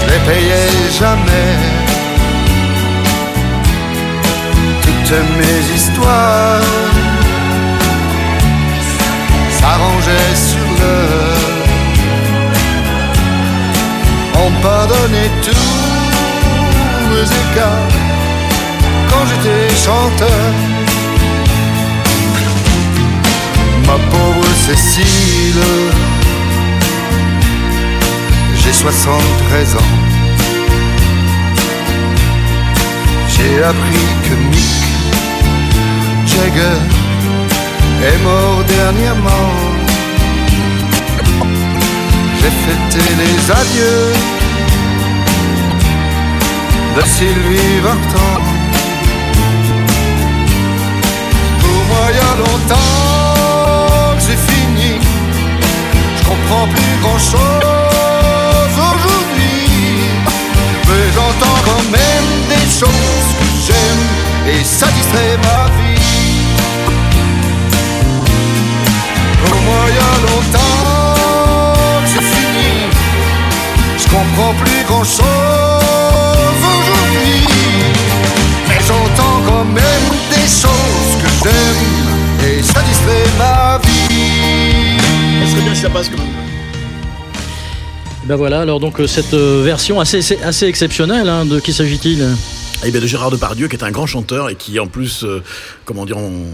je les payais jamais. Toutes mes histoires s'arrangeaient sur l'heure. Pardonnait tous mes écarts quand j'étais chanteur. Ma pauvre Cécile, j'ai 73 ans. J'ai appris que Mick Jagger est mort dernièrement. J'ai fêté les adieux de Sylvie Vartan. Pour moi, il y a longtemps que c'est fini. Je comprends plus grand chose aujourd'hui. Mais j'entends quand même des choses que j'aime et ça distrait ma vie. Pour moi, il y a longtemps que c'est fini. Je comprends plus grand chose aujourd'hui. Mais j'entends quand même des choses que j'aime et ça distrait ma vie. Ça serait bien si ça passe quand même. Ben voilà, alors donc euh, cette euh, version assez, assez exceptionnelle, hein, de qui s'agit-il? Eh bien de Gérard Depardieu, qui est un grand chanteur et qui en plus, euh, comment dire, on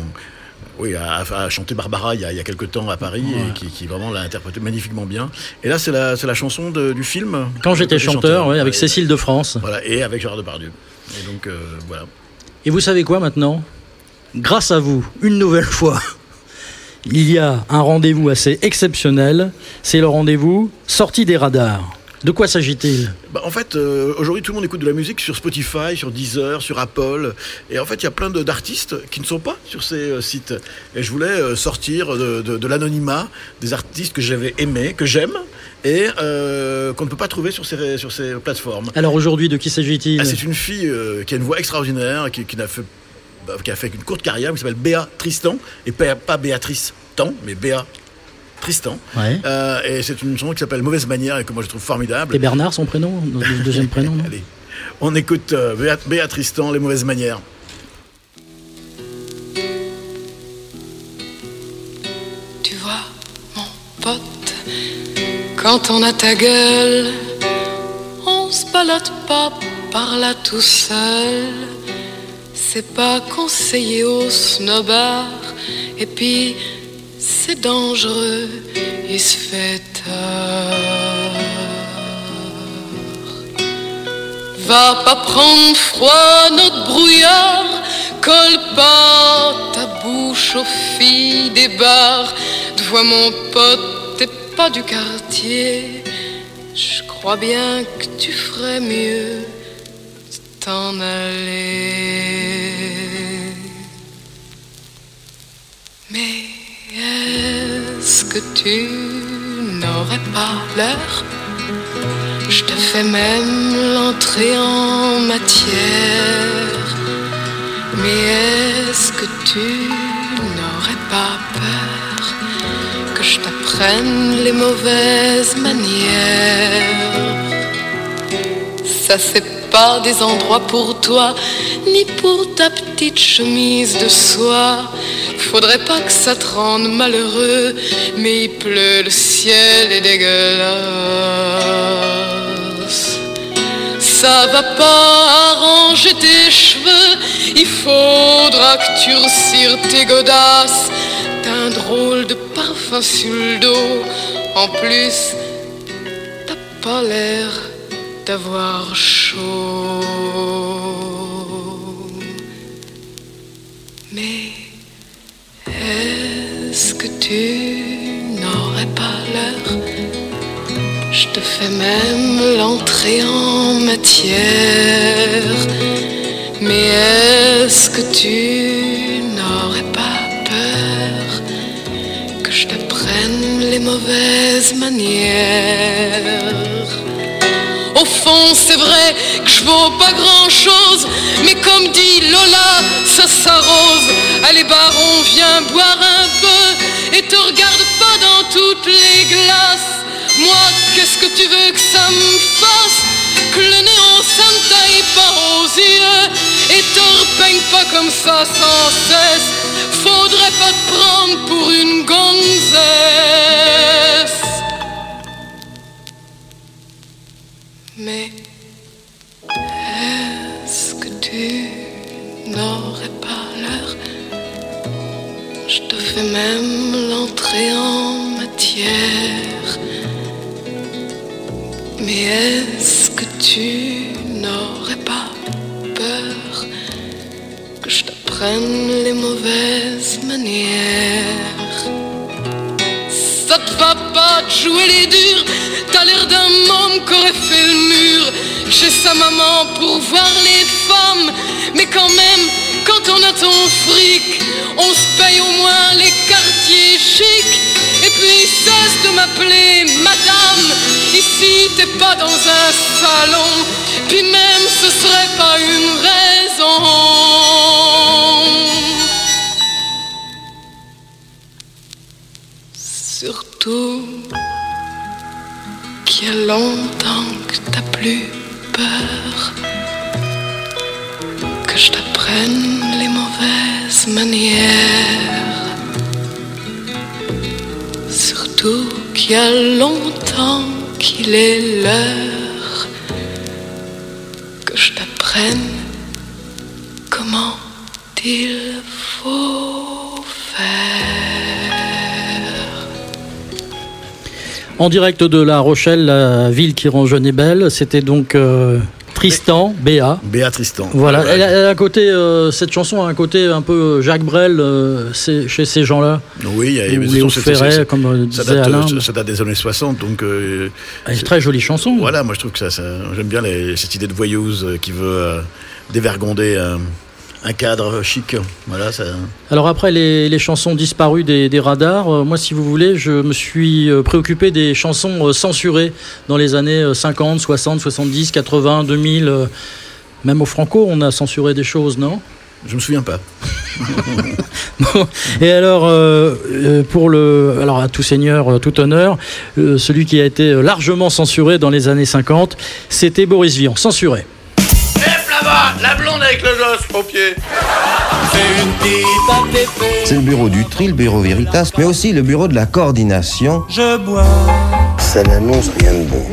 oui, a, a chanté Barbara il y a, il y a quelques temps à Paris et qui, qui vraiment l'a interprété magnifiquement bien. Et là, c'est la, c'est la chanson de- du film. Quand j'étais chanteur, ouais, avec. Cécile de France. Voilà, et avec Gérard Depardieu. Et donc, euh, voilà. Et vous savez quoi maintenant? Grâce à vous, une nouvelle fois, il y a un rendez-vous assez exceptionnel. C'est le rendez-vous sortie des radars. De quoi s'agit-il? Bah, en fait, euh, aujourd'hui, tout le monde écoute de la musique sur Spotify, sur Deezer, sur Apple. Et en fait, il y a plein d'artistes qui ne sont pas sur ces euh, sites. Et je voulais euh, sortir de, de- de l'anonymat des artistes que j'avais aimés, que j'aime, et qu'on ne peut pas trouver sur ces, sur ces plateformes. Alors aujourd'hui, de qui s'agit-il? Ah, c'est une fille qui a une voix extraordinaire, qui, qui n'a fait, bah, qui a fait une courte carrière, qui s'appelle Béa Tristan, et pas, pas Béatrice Tan, mais Béa Tristan. Ouais. Euh, et c'est une chanson qui s'appelle Mauvaise manière et que moi je trouve formidable. Et Bernard, son prénom Le deuxième prénom non Allez, on écoute euh, Tristan, Les mauvaises manières. Tu vois, mon pote, quand on a ta gueule, on se balade pas par là tout seul. C'est pas conseillé au snobard, et puis c'est dangereux, il se fait tard. Va pas prendre froid notre brouillard, colle pas ta bouche aux filles des bars. Tu vois mon pote, t'es pas du quartier. Je crois bien que tu ferais mieux t'en aller. Est-ce que tu n'aurais pas l'heure je te fais même l'entrée en matière. Mais est-ce que tu n'aurais pas peur que je t'apprenne les mauvaises manières? Ça, c'est pas des endroits pour toi, ni pour ta petite chemise de soie. Faudrait pas que ça te rende malheureux, mais il pleut, le ciel est dégueulasse. Ça va pas arranger tes cheveux, il faudra que tu retires tes godasses. T'as un drôle de parfum sur le dos, en plus, t'as pas l'air d'avoir chaud. Mais est-ce que tu n'aurais pas l'heure? Je te fais même l'entrée en matière. Mais est-ce que tu n'aurais pas peur que je t'apprenne les mauvaises manières? Fond, c'est vrai que je vaux pas grand chose, mais comme dit Lola, ça s'arrose. Allez, baron, viens boire un peu et te regarde pas dans toutes les glaces. Moi, qu'est-ce que tu veux que ça me fasse? Que le néon, ça me taille pas aux yeux et te repeigne pas comme ça sans cesse. Faudrait pas te prendre pour une gonzesse. Mais est-ce que tu n'aurais pas l'heure? Je te fais même l'entrée en matière. Mais est-ce que tu n'aurais pas peur que je t'apprenne les mauvaises manières? Ça te va pas de jouer les durs T'as l'air môme qu'aurait fait le mur Chez sa maman pour voir les femmes. Mais quand même, quand on a ton fric On se paye au moins les quartiers chics. Et puis cesse de m'appeler madame. Ici t'es pas dans un salon. Puis même ce serait pas une raison. Surtout y a longtemps que t'as plus peur. Que je t'apprenne les mauvaises manières. Surtout qu'il y a longtemps qu'il est l'heure. Que je t'apprenne comment il faut En direct de La Rochelle, la ville qui rend jeune et belle, c'était donc euh, Tristan, Béa. Béa Tristan. Voilà, Ouais. elle a, elle a un côté, euh, cette chanson a un côté un peu Jacques Brel euh, chez ces gens-là. Oui, il y a- Ferret, comme euh, ça disait date, Alain. euh, ça date des années 60, donc. euh, une très jolie chanson. Voilà, moi je trouve que ça, ça- j'aime bien les- cette idée de voyeuse euh, qui veut euh, dévergonder euh, un cadre chic. Voilà, ça. Alors après les, les chansons disparues des, des radars, euh, moi si vous voulez, je me suis euh, préoccupé des chansons euh, censurées dans les années euh, 50, 60, 70, 80, 2000. euh, même au Franco, on a censuré des choses, non? Je me souviens pas. Bon, et alors, euh, pour le, alors à tout seigneur, tout honneur, euh, celui qui a été largement censuré dans les années 50, c'était Boris Vian, censuré. Là-bas, la blonde avec le gosse au pied. C'est une petite C'est le bureau du tri, le bureau Veritas, mais aussi le bureau de la coordination. Je bois. Ça n'annonce rien de bon.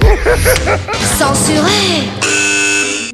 Censuré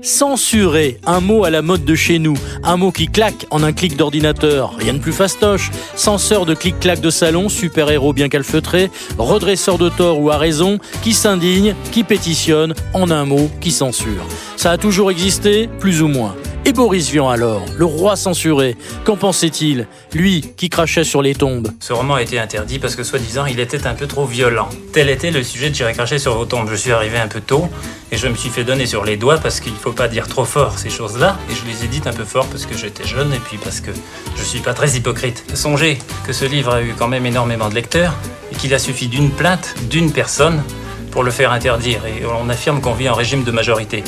Censuré, un mot à la mode de chez nous, un mot qui claque en un clic d'ordinateur, rien de plus fastoche. Censeur de clic-clac de salon, super-héros bien calfeutré, redresseur de tort ou à raison, qui s'indigne, qui pétitionne, en un mot, qui censure. Ça a toujours existé, plus ou moins. Et Boris Vian alors, le roi censuré, qu'en pensait-il Lui qui crachait sur les tombes? Ce roman a été interdit parce que soi-disant il était un peu trop violent. Tel était le sujet de J'irai cracher sur vos tombes. Je suis arrivé un peu tôt et je me suis fait donner sur les doigts parce qu'il faut pas dire trop fort ces choses-là. Et je les ai dites un peu fort parce que j'étais jeune et puis parce que je suis pas très hypocrite. Songez que ce livre a eu quand même énormément de lecteurs et qu'il a suffi d'une plainte d'une personne pour le faire interdire. Et on affirme qu'on vit en régime de majorité.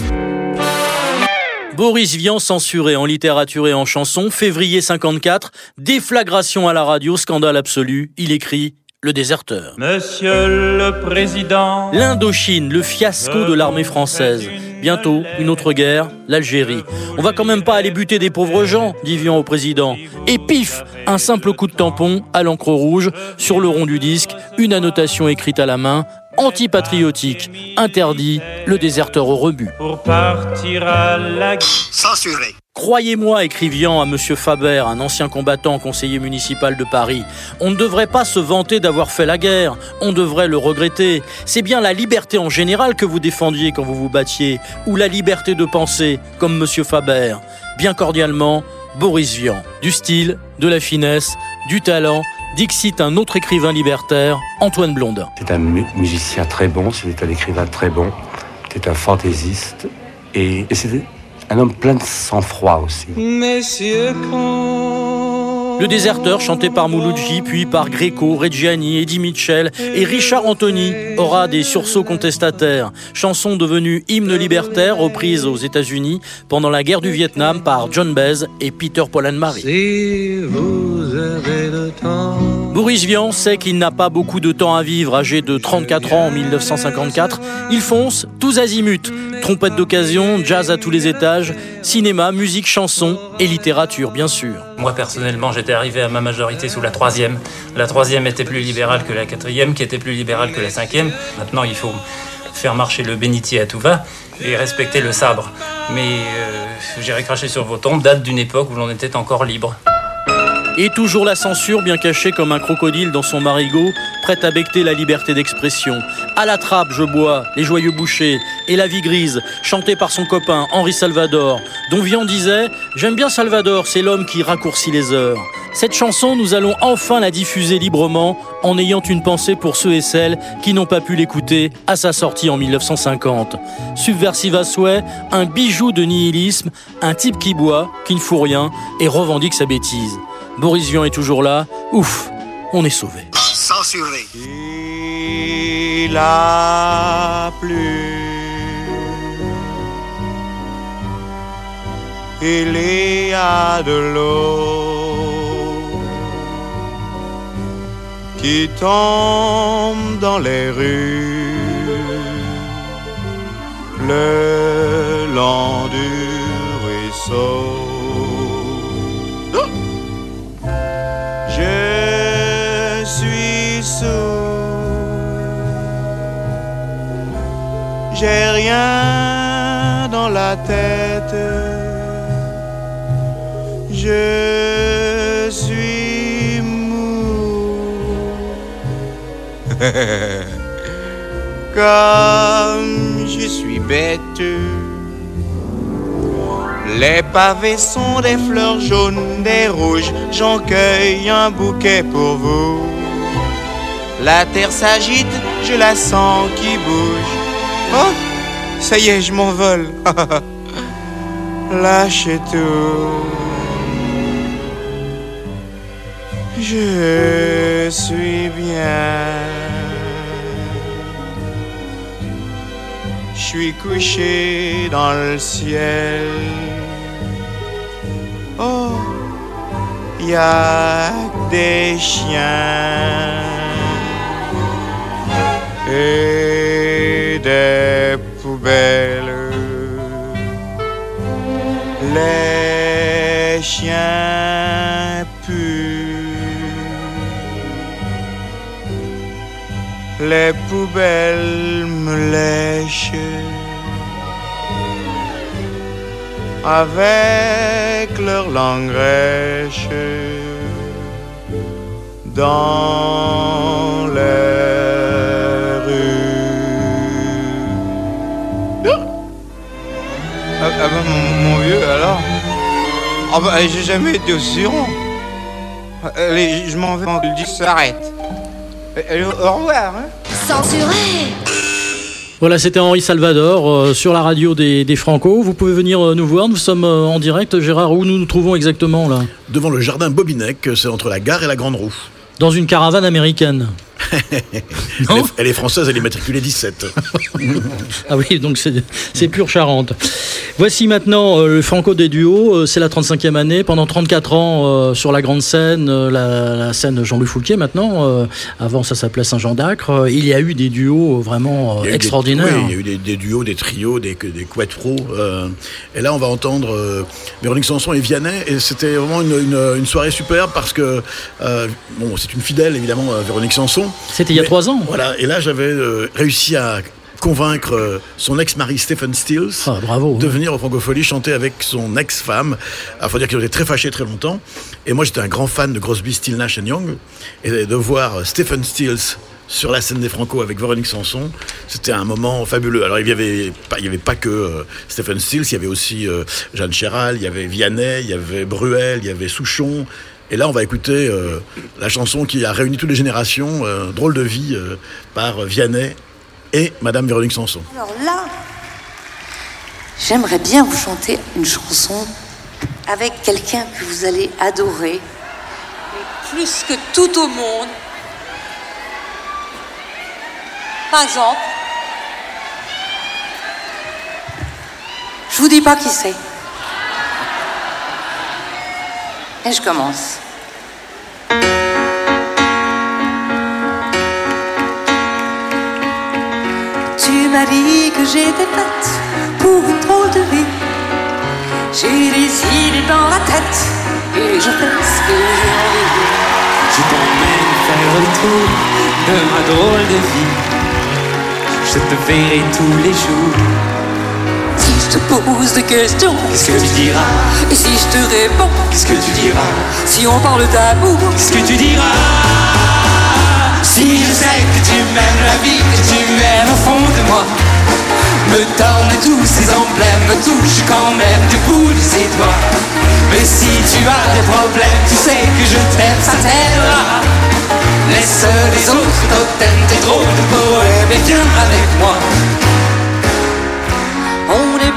Boris Vian censuré en littérature et en chanson, février 54, déflagration à la radio, scandale absolu, il écrit Le déserteur. Monsieur le Président. L'Indochine, le fiasco de l'armée française. Bientôt, une autre guerre, l'Algérie. On va quand même pas aller buter des pauvres gens, dit Vian au président. Et pif, un simple coup de tampon à l'encre rouge, sur le rond du disque, une annotation écrite à la main, antipatriotique, interdit, le déserteur au rebut. Pour partir à la Censuré. Croyez-moi, écriviant à Monsieur Faber, un ancien combattant conseiller municipal de Paris, on ne devrait pas se vanter d'avoir fait la guerre, on devrait le regretter. C'est bien la liberté en général que vous défendiez quand vous vous battiez, ou la liberté de penser, comme Monsieur Faber. Bien cordialement, Boris Vian. Du style, de la finesse, du talent, dixit un autre écrivain libertaire, Antoine Blondin. C'est un mu- musicien très bon, c'était un écrivain très bon, c'était un fantaisiste et, et c'était un homme plein de sang-froid aussi. Messieurs, quand... Le déserteur, chanté par Mouloudji, puis par Greco, Reggiani, Eddie Mitchell et Richard Anthony, aura des sursauts contestataires. Chanson devenue hymne libertaire, reprise aux États-Unis pendant la guerre du Vietnam par John Baez et Peter Paul and Mary. Si vous avez le temps. Boris Vian sait qu'il n'a pas beaucoup de temps à vivre, âgé de 34 ans en 1954. Il fonce, tous azimuts. Trompette d'occasion, jazz à tous les étages, cinéma, musique, chanson et littérature, bien sûr. Moi personnellement, j'étais arrivé à ma majorité sous la troisième. La troisième était plus libérale que la quatrième, qui était plus libérale que la cinquième. Maintenant, il faut faire marcher le bénitier à tout va et respecter le sabre. Mais euh, j'irai cracher sur vos tombes date d'une époque où l'on était encore libre. Et toujours la censure bien cachée comme un crocodile dans son marigot, prête à becter la liberté d'expression. À la trappe, je bois, les joyeux bouchers, et la vie grise, chantée par son copain Henri Salvador, dont Vian disait J'aime bien Salvador, c'est l'homme qui raccourcit les heures. Cette chanson, nous allons enfin la diffuser librement en ayant une pensée pour ceux et celles qui n'ont pas pu l'écouter à sa sortie en 1950. Subversive à souhait, un bijou de nihilisme, un type qui boit, qui ne fout rien et revendique sa bêtise. Boris Vian est toujours là. Ouf, on est sauvé. Censuré. Il a plu. Il y a de l'eau qui tombe dans les rues le long du ruisseau. J'ai rien dans la tête. Je suis mou. Comme je suis bête. Les pavés sont des fleurs jaunes, des rouges. J'en cueille un bouquet pour vous. La terre s'agite, je la sens qui bouge. Oh, ça y est, je m'envole. Lâche tout. Je suis bien. Je suis couché dans le ciel. Oh, y a des chiens des poubelles. Les chiens puent. Les poubelles me lèchent avec leur langue rêche dans les Ah bah, j'ai jamais été aussi rond. Allez, je m'en vais le s'arrête. Allez, au revoir, hein Censuré Voilà, c'était Henri Salvador euh, sur la radio des, des Franco. Vous pouvez venir euh, nous voir. Nous sommes euh, en direct. Gérard, où nous nous trouvons exactement là? Devant le jardin Bobinec, c'est entre la gare et la Grande Roue. Dans une caravane américaine. Elle, est, elle est française, elle est matriculée 17. Ah oui, donc c'est pure Charente. Voici maintenant euh, le Franco des duos. Euh, c'est la 35e année. Pendant 34 ans euh, sur la grande scène, la, la scène Jean-Louis Foulquier maintenant. avant, ça s'appelait Saint-Jean d'Acre. Il y a eu des duos vraiment des- extraordinaires. oui, il y a eu des, des duos, des trios, des, des quattro. euh, et là, on va entendre Véronique Sanson et Vianney. Et c'était vraiment une, une- une soirée superbe parce que, bon, c'est une fidèle, évidemment, Véronique Sanson. C'était il y a Mais- trois ans. Voilà. Et là, j'avais euh, réussi à convaincre euh, son ex-mari Stephen Stills Ah, de venir au Francophonie chanter avec son ex-femme. Il faut dire qu'ils ont été très fâchés très longtemps. Et moi, j'étais un grand fan de Crosby, Still, Nash Young. Et de voir euh, Stephen Stills sur la scène des Franco avec Véronique Sanson, c'était un moment fabuleux. Alors, il n'y avait, pas- il y avait pas que euh, Stephen Stills, il y avait aussi euh, Jeanne Chéral, il y avait Vianney, il y avait Bruel, il y avait Souchon. Et là, on va écouter euh, la chanson qui a réuni toutes les générations, euh, Drôle de vie, euh, par Vianney et Madame Véronique Sanson. Alors là, j'aimerais bien vous chanter une chanson avec quelqu'un que vous allez adorer, plus que tout au monde. Par exemple, je vous dis pas qui c'est. Et je commence. Tu m'as dit que j'étais faite pour une drôle de vie. J'ai des idées dans la tête et je fais ce que j'ai envie. Je t'emmène faire le tour de ma drôle de vie. Je te verrai tous les jours. Te pose des questions, Qu'est-ce que tu diras? Et si je te réponds, Qu'est-ce que tu diras? Si on parle d'amour, Qu'est-ce que tu diras? Si je sais que tu m'aimes la vie, que tu aimes au fond de moi, me donne tous ces emblèmes, me touche quand même du bout de ses doigts. Mais si tu as des problèmes, tu sais que je t'aime, ça t'aidera. Laisse les autres totems, tes drôles de poèmes et viens avec moi.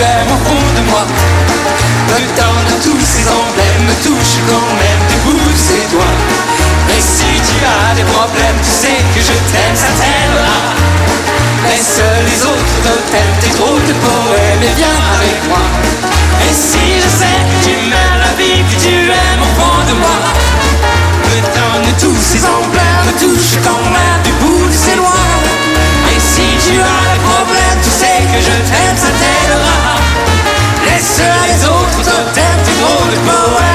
aimes au fond de moi. Le temps de tous ces emblèmes me touche quand même du bout de ses doigts. Mais si tu as des problèmes, tu sais que je t'aime, ça t'aimera. Laisse les autres te t'aiment, tes trop de poèmes et viens avec moi. Et si je sais que tu m'aimes la vie, que tu aimes au fond de moi, le temps de tous ces emblèmes me touche quand même du bout de ses doigts. Et si tu as des problèmes, tu sais que je t'aime. Zij is hoog tot op 30 honderd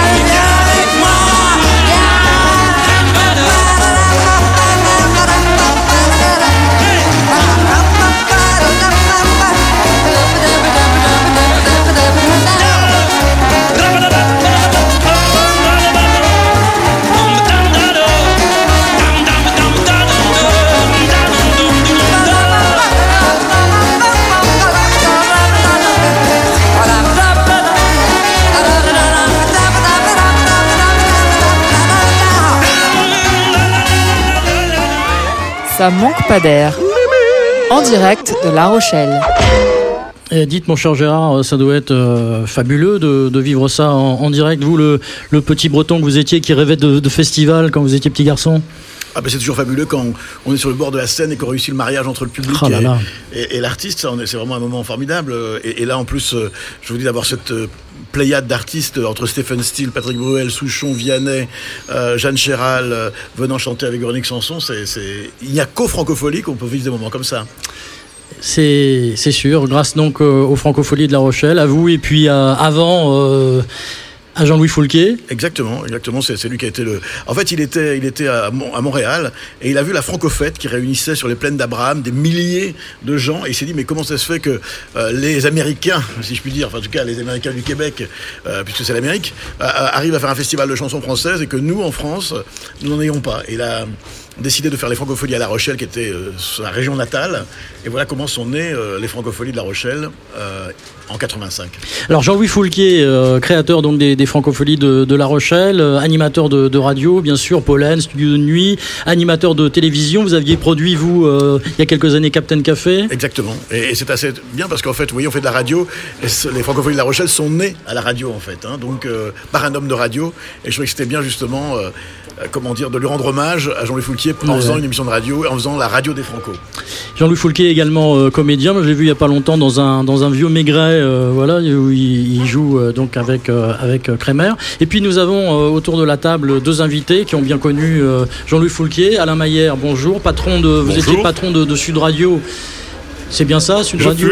Ça manque pas d'air. En direct de La Rochelle. Et dites, mon cher Gérard, ça doit être euh, fabuleux de, vivre ça en, direct. Vous, le, petit breton que vous étiez, qui rêvait de festival quand vous étiez petit garçon? Ah ben c'est toujours fabuleux quand on est sur le bord de la scène et qu'on réussit le mariage entre le public Oh là et, là. et- et l'artiste. C'est vraiment un moment formidable. Et, et là, en plus, euh, je vous dis d'avoir cette euh, pléiade d'artistes euh, entre Stephen Steele, Patrick Bruel, Souchon, Vianney, euh, Jeanne Chéral, euh, venant chanter avec Véronique Sanson. c'est Il n'y a qu'aux francopholies qu'on peut vivre des moments comme ça. C'est sûr, grâce donc aux Francopholies de La Rochelle, à vous et puis à- avant euh, Jean-Louis Foulquier. Exactement, exactement. C'est lui qui a été le. En fait, il était, il était à, Mon- à Montréal et il a vu la Francofête qui réunissait sur les plaines d'Abraham des milliers de gens et il s'est dit mais comment ça se fait que euh, les Américains, si je puis dire, enfin en tout cas les Américains du Québec, euh, puisque c'est l'Amérique, euh, arrivent à faire un festival de chansons françaises et que nous en France, nous n'en ayons pas. Et a décidé de faire les Francopholies à La Rochelle, qui était euh, sa région natale. Et voilà comment sont nées euh, les Francopholies de La Rochelle euh, en 85. Alors Jean-Louis Foulquier, créateur donc des, des Francopholies de, de La Rochelle, animateur de, de radio, bien sûr, Pollen, studio de nuit, animateur de télévision. Vous aviez produit vous il y a quelques années Captain Café. Exactement. Et, et c'est assez bien parce qu'en fait, vous voyez, on fait de la radio. Et les Francophonies de La Rochelle sont nés à la radio, en fait. hein. donc, par un homme de radio. Et je trouvais que c'était bien, justement, comment dire, de lui rendre hommage à Jean-Louis Foulquier en Ouais. faisant une émission de radio, en faisant la radio des Franco. Jean-Louis Foulquier également euh, comédien. Je l'ai vu il y a pas longtemps dans un dans un vieux Maigret, euh, voilà, où il, il joue euh, donc avec euh, avec euh, Kremer. Et puis nous avons euh, autour de la table deux invités qui ont bien connu euh, Jean-Louis Foulquier, Alain Maillère. Bonjour, patron de. Vous Bonjour. étiez patron de, de Sud Radio. C'est bien ça, Sud Je Radio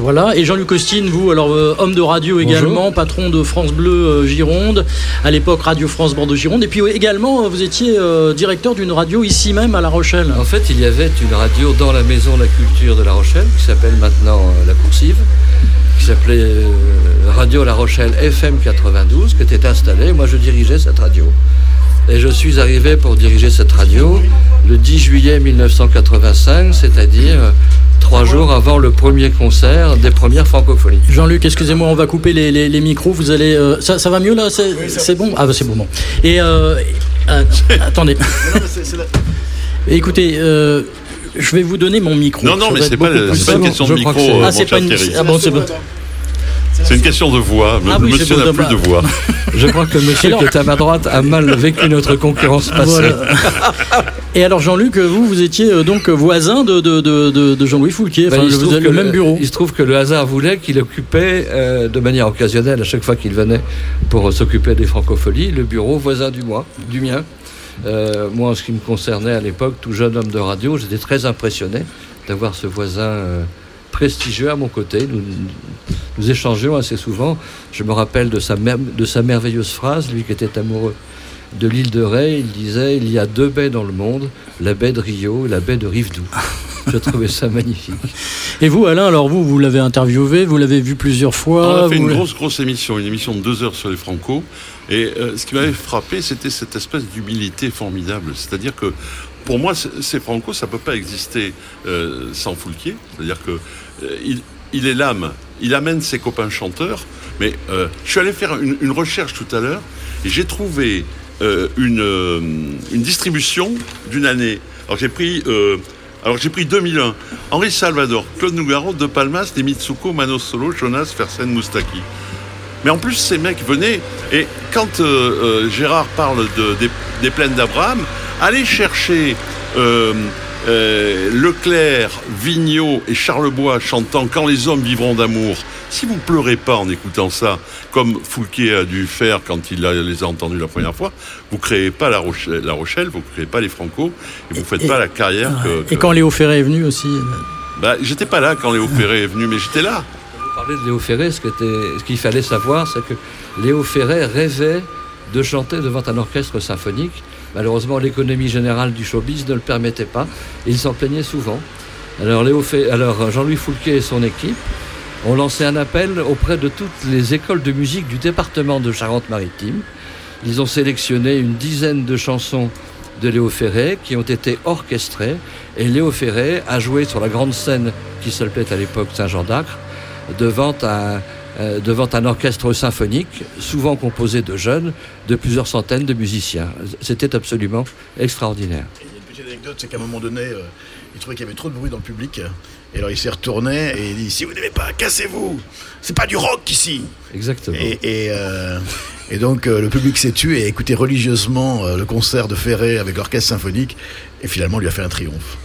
Voilà. Et Jean-Luc Costine, vous, alors euh, homme de radio également, patron de France Bleu euh, Gironde, à l'époque Radio France Bordeaux Gironde. Et puis euh, également, vous étiez directeur d'une radio ici même à La Rochelle. En fait, il y avait une radio dans la maison de la culture de La Rochelle, qui s'appelle maintenant La Coursive, qui s'appelait Radio La Rochelle FM 92, qui était installée. Moi, je dirigeais cette radio. Et je suis arrivé pour diriger cette radio le 10 juillet 1985, c'est-à-dire trois jours avant le premier concert des premières francophonies. Jean-Luc, excusez-moi, on va couper les, les- les micros. Vous allez, euh, ça, ça va mieux là? C'est c'est bon? Ah, bah, c'est bon. bon. Et euh, euh, attendez. Écoutez. euh, je vais vous donner mon micro. Non, non, mais c'est pas, pas une question de micro, que Ah, c'est pas une. Ah bon, c'est bon. C'est une question de voix. Ah oui, Monsieur n'a plus de voix. Je crois que le monsieur qui est à ma droite a mal vécu notre concurrence passée. Voilà. Et alors Jean-Luc, vous, vous étiez euh, donc voisin de, de, de, de- de Jean-Louis Foulquier, Ben, enfin, il, se vous trouve avez que le même bureau. il se trouve que le hasard voulait qu'il occupait euh, de manière occasionnelle, à chaque fois qu'il venait pour s'occuper des francopholies, le bureau voisin du, moi, du mien. Euh, moi, en ce qui me concernait à l'époque, tout jeune homme de radio, j'étais très impressionné d'avoir ce voisin euh, prestigieux à mon côté. Nous, nous échangeons assez souvent. Je me rappelle de sa, mer- de sa merveilleuse phrase, lui qui était amoureux de l'île de Ré, il disait Il y a deux baies dans le monde, la baie de Rio et la baie de Rivedoux. Je trouvais ça magnifique. Et vous, Alain, alors vous, vous l'avez interviewé, vous l'avez vu plusieurs fois. On a fait vous une grosse, grosse émission, une émission de deux heures sur les Franco. Et euh, ce qui m'avait frappé, c'était cette espèce d'humilité formidable. C'est-à-dire que, pour moi, ces Franco, ça ne peut pas exister euh, sans Foulquier. C'est-à-dire que euh, il, il est l'âme, il amène ses copains chanteurs. Mais euh, je suis allé faire une, recherche tout à l'heure et j'ai trouvé euh, une, euh, une distribution d'une année. Alors j'ai pris. euh, alors j'ai pris 2001. Henri Salvador, Claude Nougaro, De Palmas, des Mitsuko, Manos Solo, Jonas, Fersen, Moustaki. Mais en plus, ces mecs venaient, et quand euh, euh, Gérard parle de- des, des plaines d'Abraham, allez chercher euh, Leclerc, Vigneault et Charlebois chantant Quand les hommes vivront d'amour. Si vous pleurez pas en écoutant ça, comme Foulquier a dû faire quand il a- les a entendus la première fois, vous créez pas La Rochelle, la Rochelle vous créez pas les Franco, et vous faites Et- pas la carrière que, Et quand Léo Ferré est venu aussi. euh, Bah, j'étais pas là quand Léo Ferré est venu, mais j'étais là. Vous parlez de Léo Ferré, ce qu'il fallait savoir, c'est que Léo Ferré rêvait de chanter devant un orchestre symphonique. Malheureusement, l'économie générale du showbiz ne le permettait pas. Il s'en plaignait souvent. Alors, alors Jean-Louis Foulquier et son équipe ont lancé un appel auprès de toutes les écoles de musique du département de Charente-Maritime. Ils ont sélectionné une dizaine de chansons de Léo Ferré qui ont été orchestrées. Et Léo Ferré a joué sur la grande scène qui s'appelait à l'époque Saint-Jean d'Acre devant un, euh, devant un orchestre symphonique, souvent composé de jeunes, de plusieurs centaines de musiciens. C'était absolument extraordinaire. petite anecdote, c'est qu'à un moment donné, euh, il trouvait qu'il y avait trop de bruit dans le public. Et alors il s'est retourné et il dit Si vous n'aimez pas, cassez-vous C'est pas du rock ici Exactement. Et, et, euh, et donc euh, le public s'est tué et a écouté religieusement euh, le concert de Ferré avec l'orchestre symphonique et finalement lui a fait un triomphe.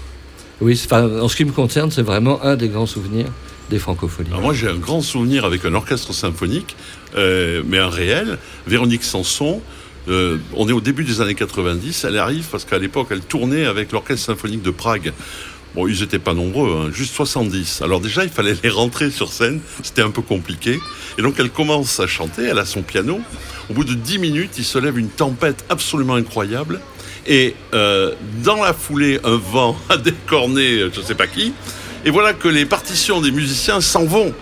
Oui, en ce qui me concerne, c'est vraiment un des grands souvenirs des francophonies. Moi j'ai un grand souvenir avec un orchestre symphonique, euh, mais un réel. Véronique Sanson, euh, on est au début des années 90, elle arrive parce qu'à l'époque elle tournait avec l'orchestre symphonique de Prague. Bon, ils n'étaient pas nombreux, hein, juste 70. Alors déjà, il fallait les rentrer sur scène, c'était un peu compliqué. Et donc elle commence à chanter, elle a son piano. Au bout de 10 minutes, il se lève une tempête absolument incroyable. Et euh, dans la foulée, un vent a décorné je ne sais pas qui. Et voilà que les partitions des musiciens s'en vont.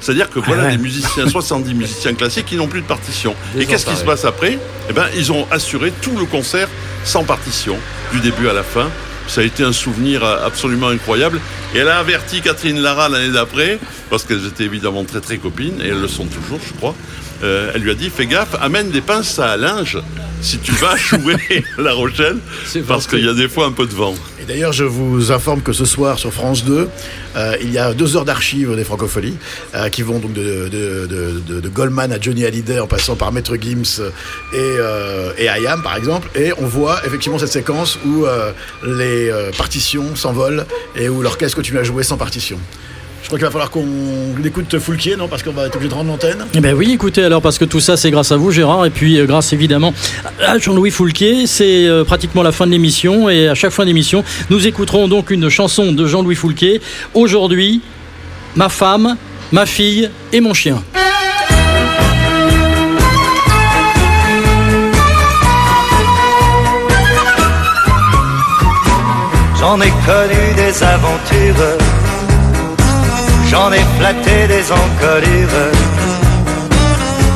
C'est-à-dire que voilà ouais. des musiciens, 70 musiciens classiques qui n'ont plus de partition. Et qu'est-ce qui se passe après? Eh ben, ils ont assuré tout le concert sans partition, du début à la fin. Ça a été un souvenir absolument incroyable. Et elle a averti Catherine Lara l'année d'après, parce qu'elles étaient évidemment très très copines, et elles le sont toujours, je crois. Euh, elle lui a dit Fais gaffe, amène des pinces à linge si tu vas jouer La Rochelle, parce qu'il y a des fois un peu de vent. D'ailleurs, je vous informe que ce soir sur France 2, euh, il y a deux heures d'archives des francophonies euh, qui vont donc de, Goldman à Johnny Hallyday en passant par Maître Gims et, euh, et IAM par exemple. Et on voit effectivement cette séquence où euh, les partitions s'envolent et où l'orchestre continue à jouer sans partition. Je crois qu'il va falloir qu'on écoute Foulquier, non Parce qu'on va être obligé de rendre l'antenne. Eh ben oui, écoutez alors parce que tout ça c'est grâce à vous Gérard et puis euh, grâce évidemment à Jean-Louis Foulquier, c'est euh, pratiquement la fin de l'émission et à chaque fin d'émission, nous écouterons donc une chanson de Jean-Louis Foulquier. Aujourd'hui, ma femme, ma fille et mon chien. J'en ai connu des aventures, j'en ai flatté des encolures,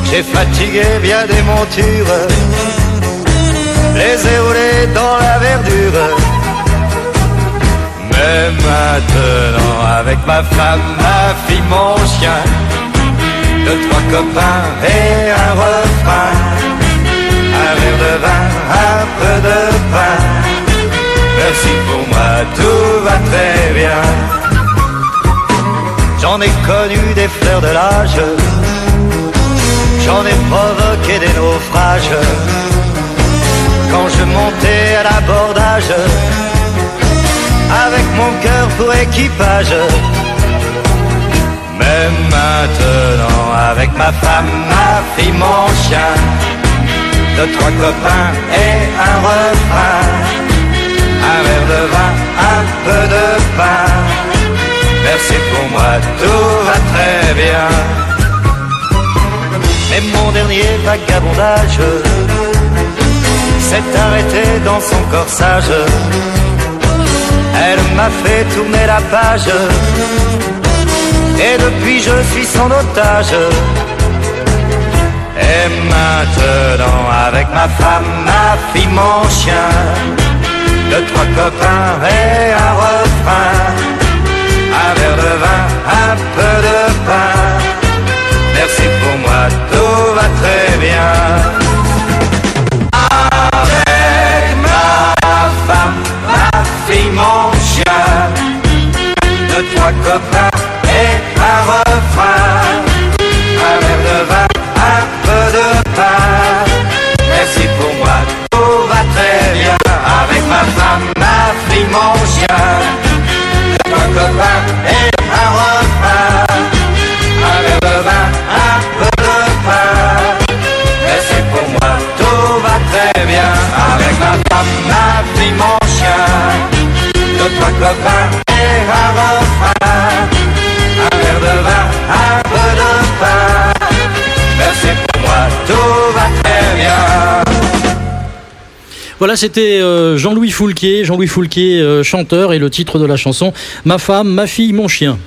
j'ai fatigué bien des montures, les ai dans la verdure. Mais maintenant, avec ma femme, ma fille, mon chien, deux, trois copains et un refrain, un verre de vin, un peu de pain. Merci pour moi, tout va très bien. J'en ai connu des fleurs de l'âge, j'en ai provoqué des naufrages. Quand je montais à l'abordage, avec mon cœur pour équipage. Mais maintenant, avec ma femme, ma fille, mon chien, deux, trois copains et un refrain. Un verre de vin, un peu de pain. Merci pour moi, tout va très bien. Mais mon dernier vagabondage s'est arrêté dans son corsage. Elle m'a fait tourner la page. Et depuis je suis son otage. Et maintenant avec ma femme, ma fille, mon chien deux, trois copains et un un verre de vin, un peu de pain. Merci pour moi, tout va très bien. Avec ma femme, ma fille, mon chien, deux, trois copains et un refrain, un verre de vin, un peu de pain. Merci pour moi, tout va très bien avec ma femme, ma fille, mon chien. Voilà, c'était euh, Jean-Louis Foulquier, Jean-Louis Foulquier, euh, chanteur, et le titre de la chanson Ma femme, ma fille, mon chien.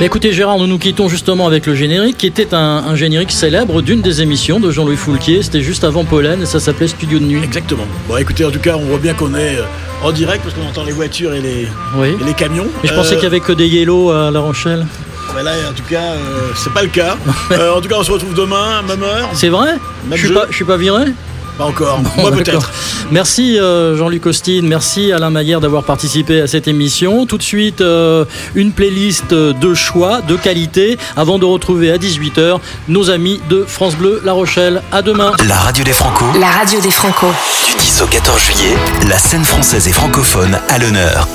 Mais écoutez Gérard, nous nous quittons justement avec le générique, qui était un, un générique célèbre d'une des émissions de Jean-Louis Foulquier. C'était juste avant Pollen et ça s'appelait Studio de nuit. Exactement. Bon, écoutez, en tout cas, on voit bien qu'on est euh, en direct parce qu'on entend les voitures et les, Oui. et les camions. Mais je pensais Euh, qu'il y avait que des yellow à La Rochelle. bah là, en tout cas, euh, c'est pas le cas. Euh, en tout cas, on se retrouve demain, même heure. C'est vrai? Je suis jeu. pas, je suis pas viré? Pas encore. Bon, Moi peut-être. Merci euh, Jean-Luc Ostine, merci Alain Maillère d'avoir participé à cette émission. Tout de suite, euh, une playlist de choix, de qualité, avant de retrouver à 18h nos amis de France Bleu La Rochelle. À demain. La radio des Franco. La radio des Franco. Du 10 au 14 juillet, la scène française et francophone à l'honneur.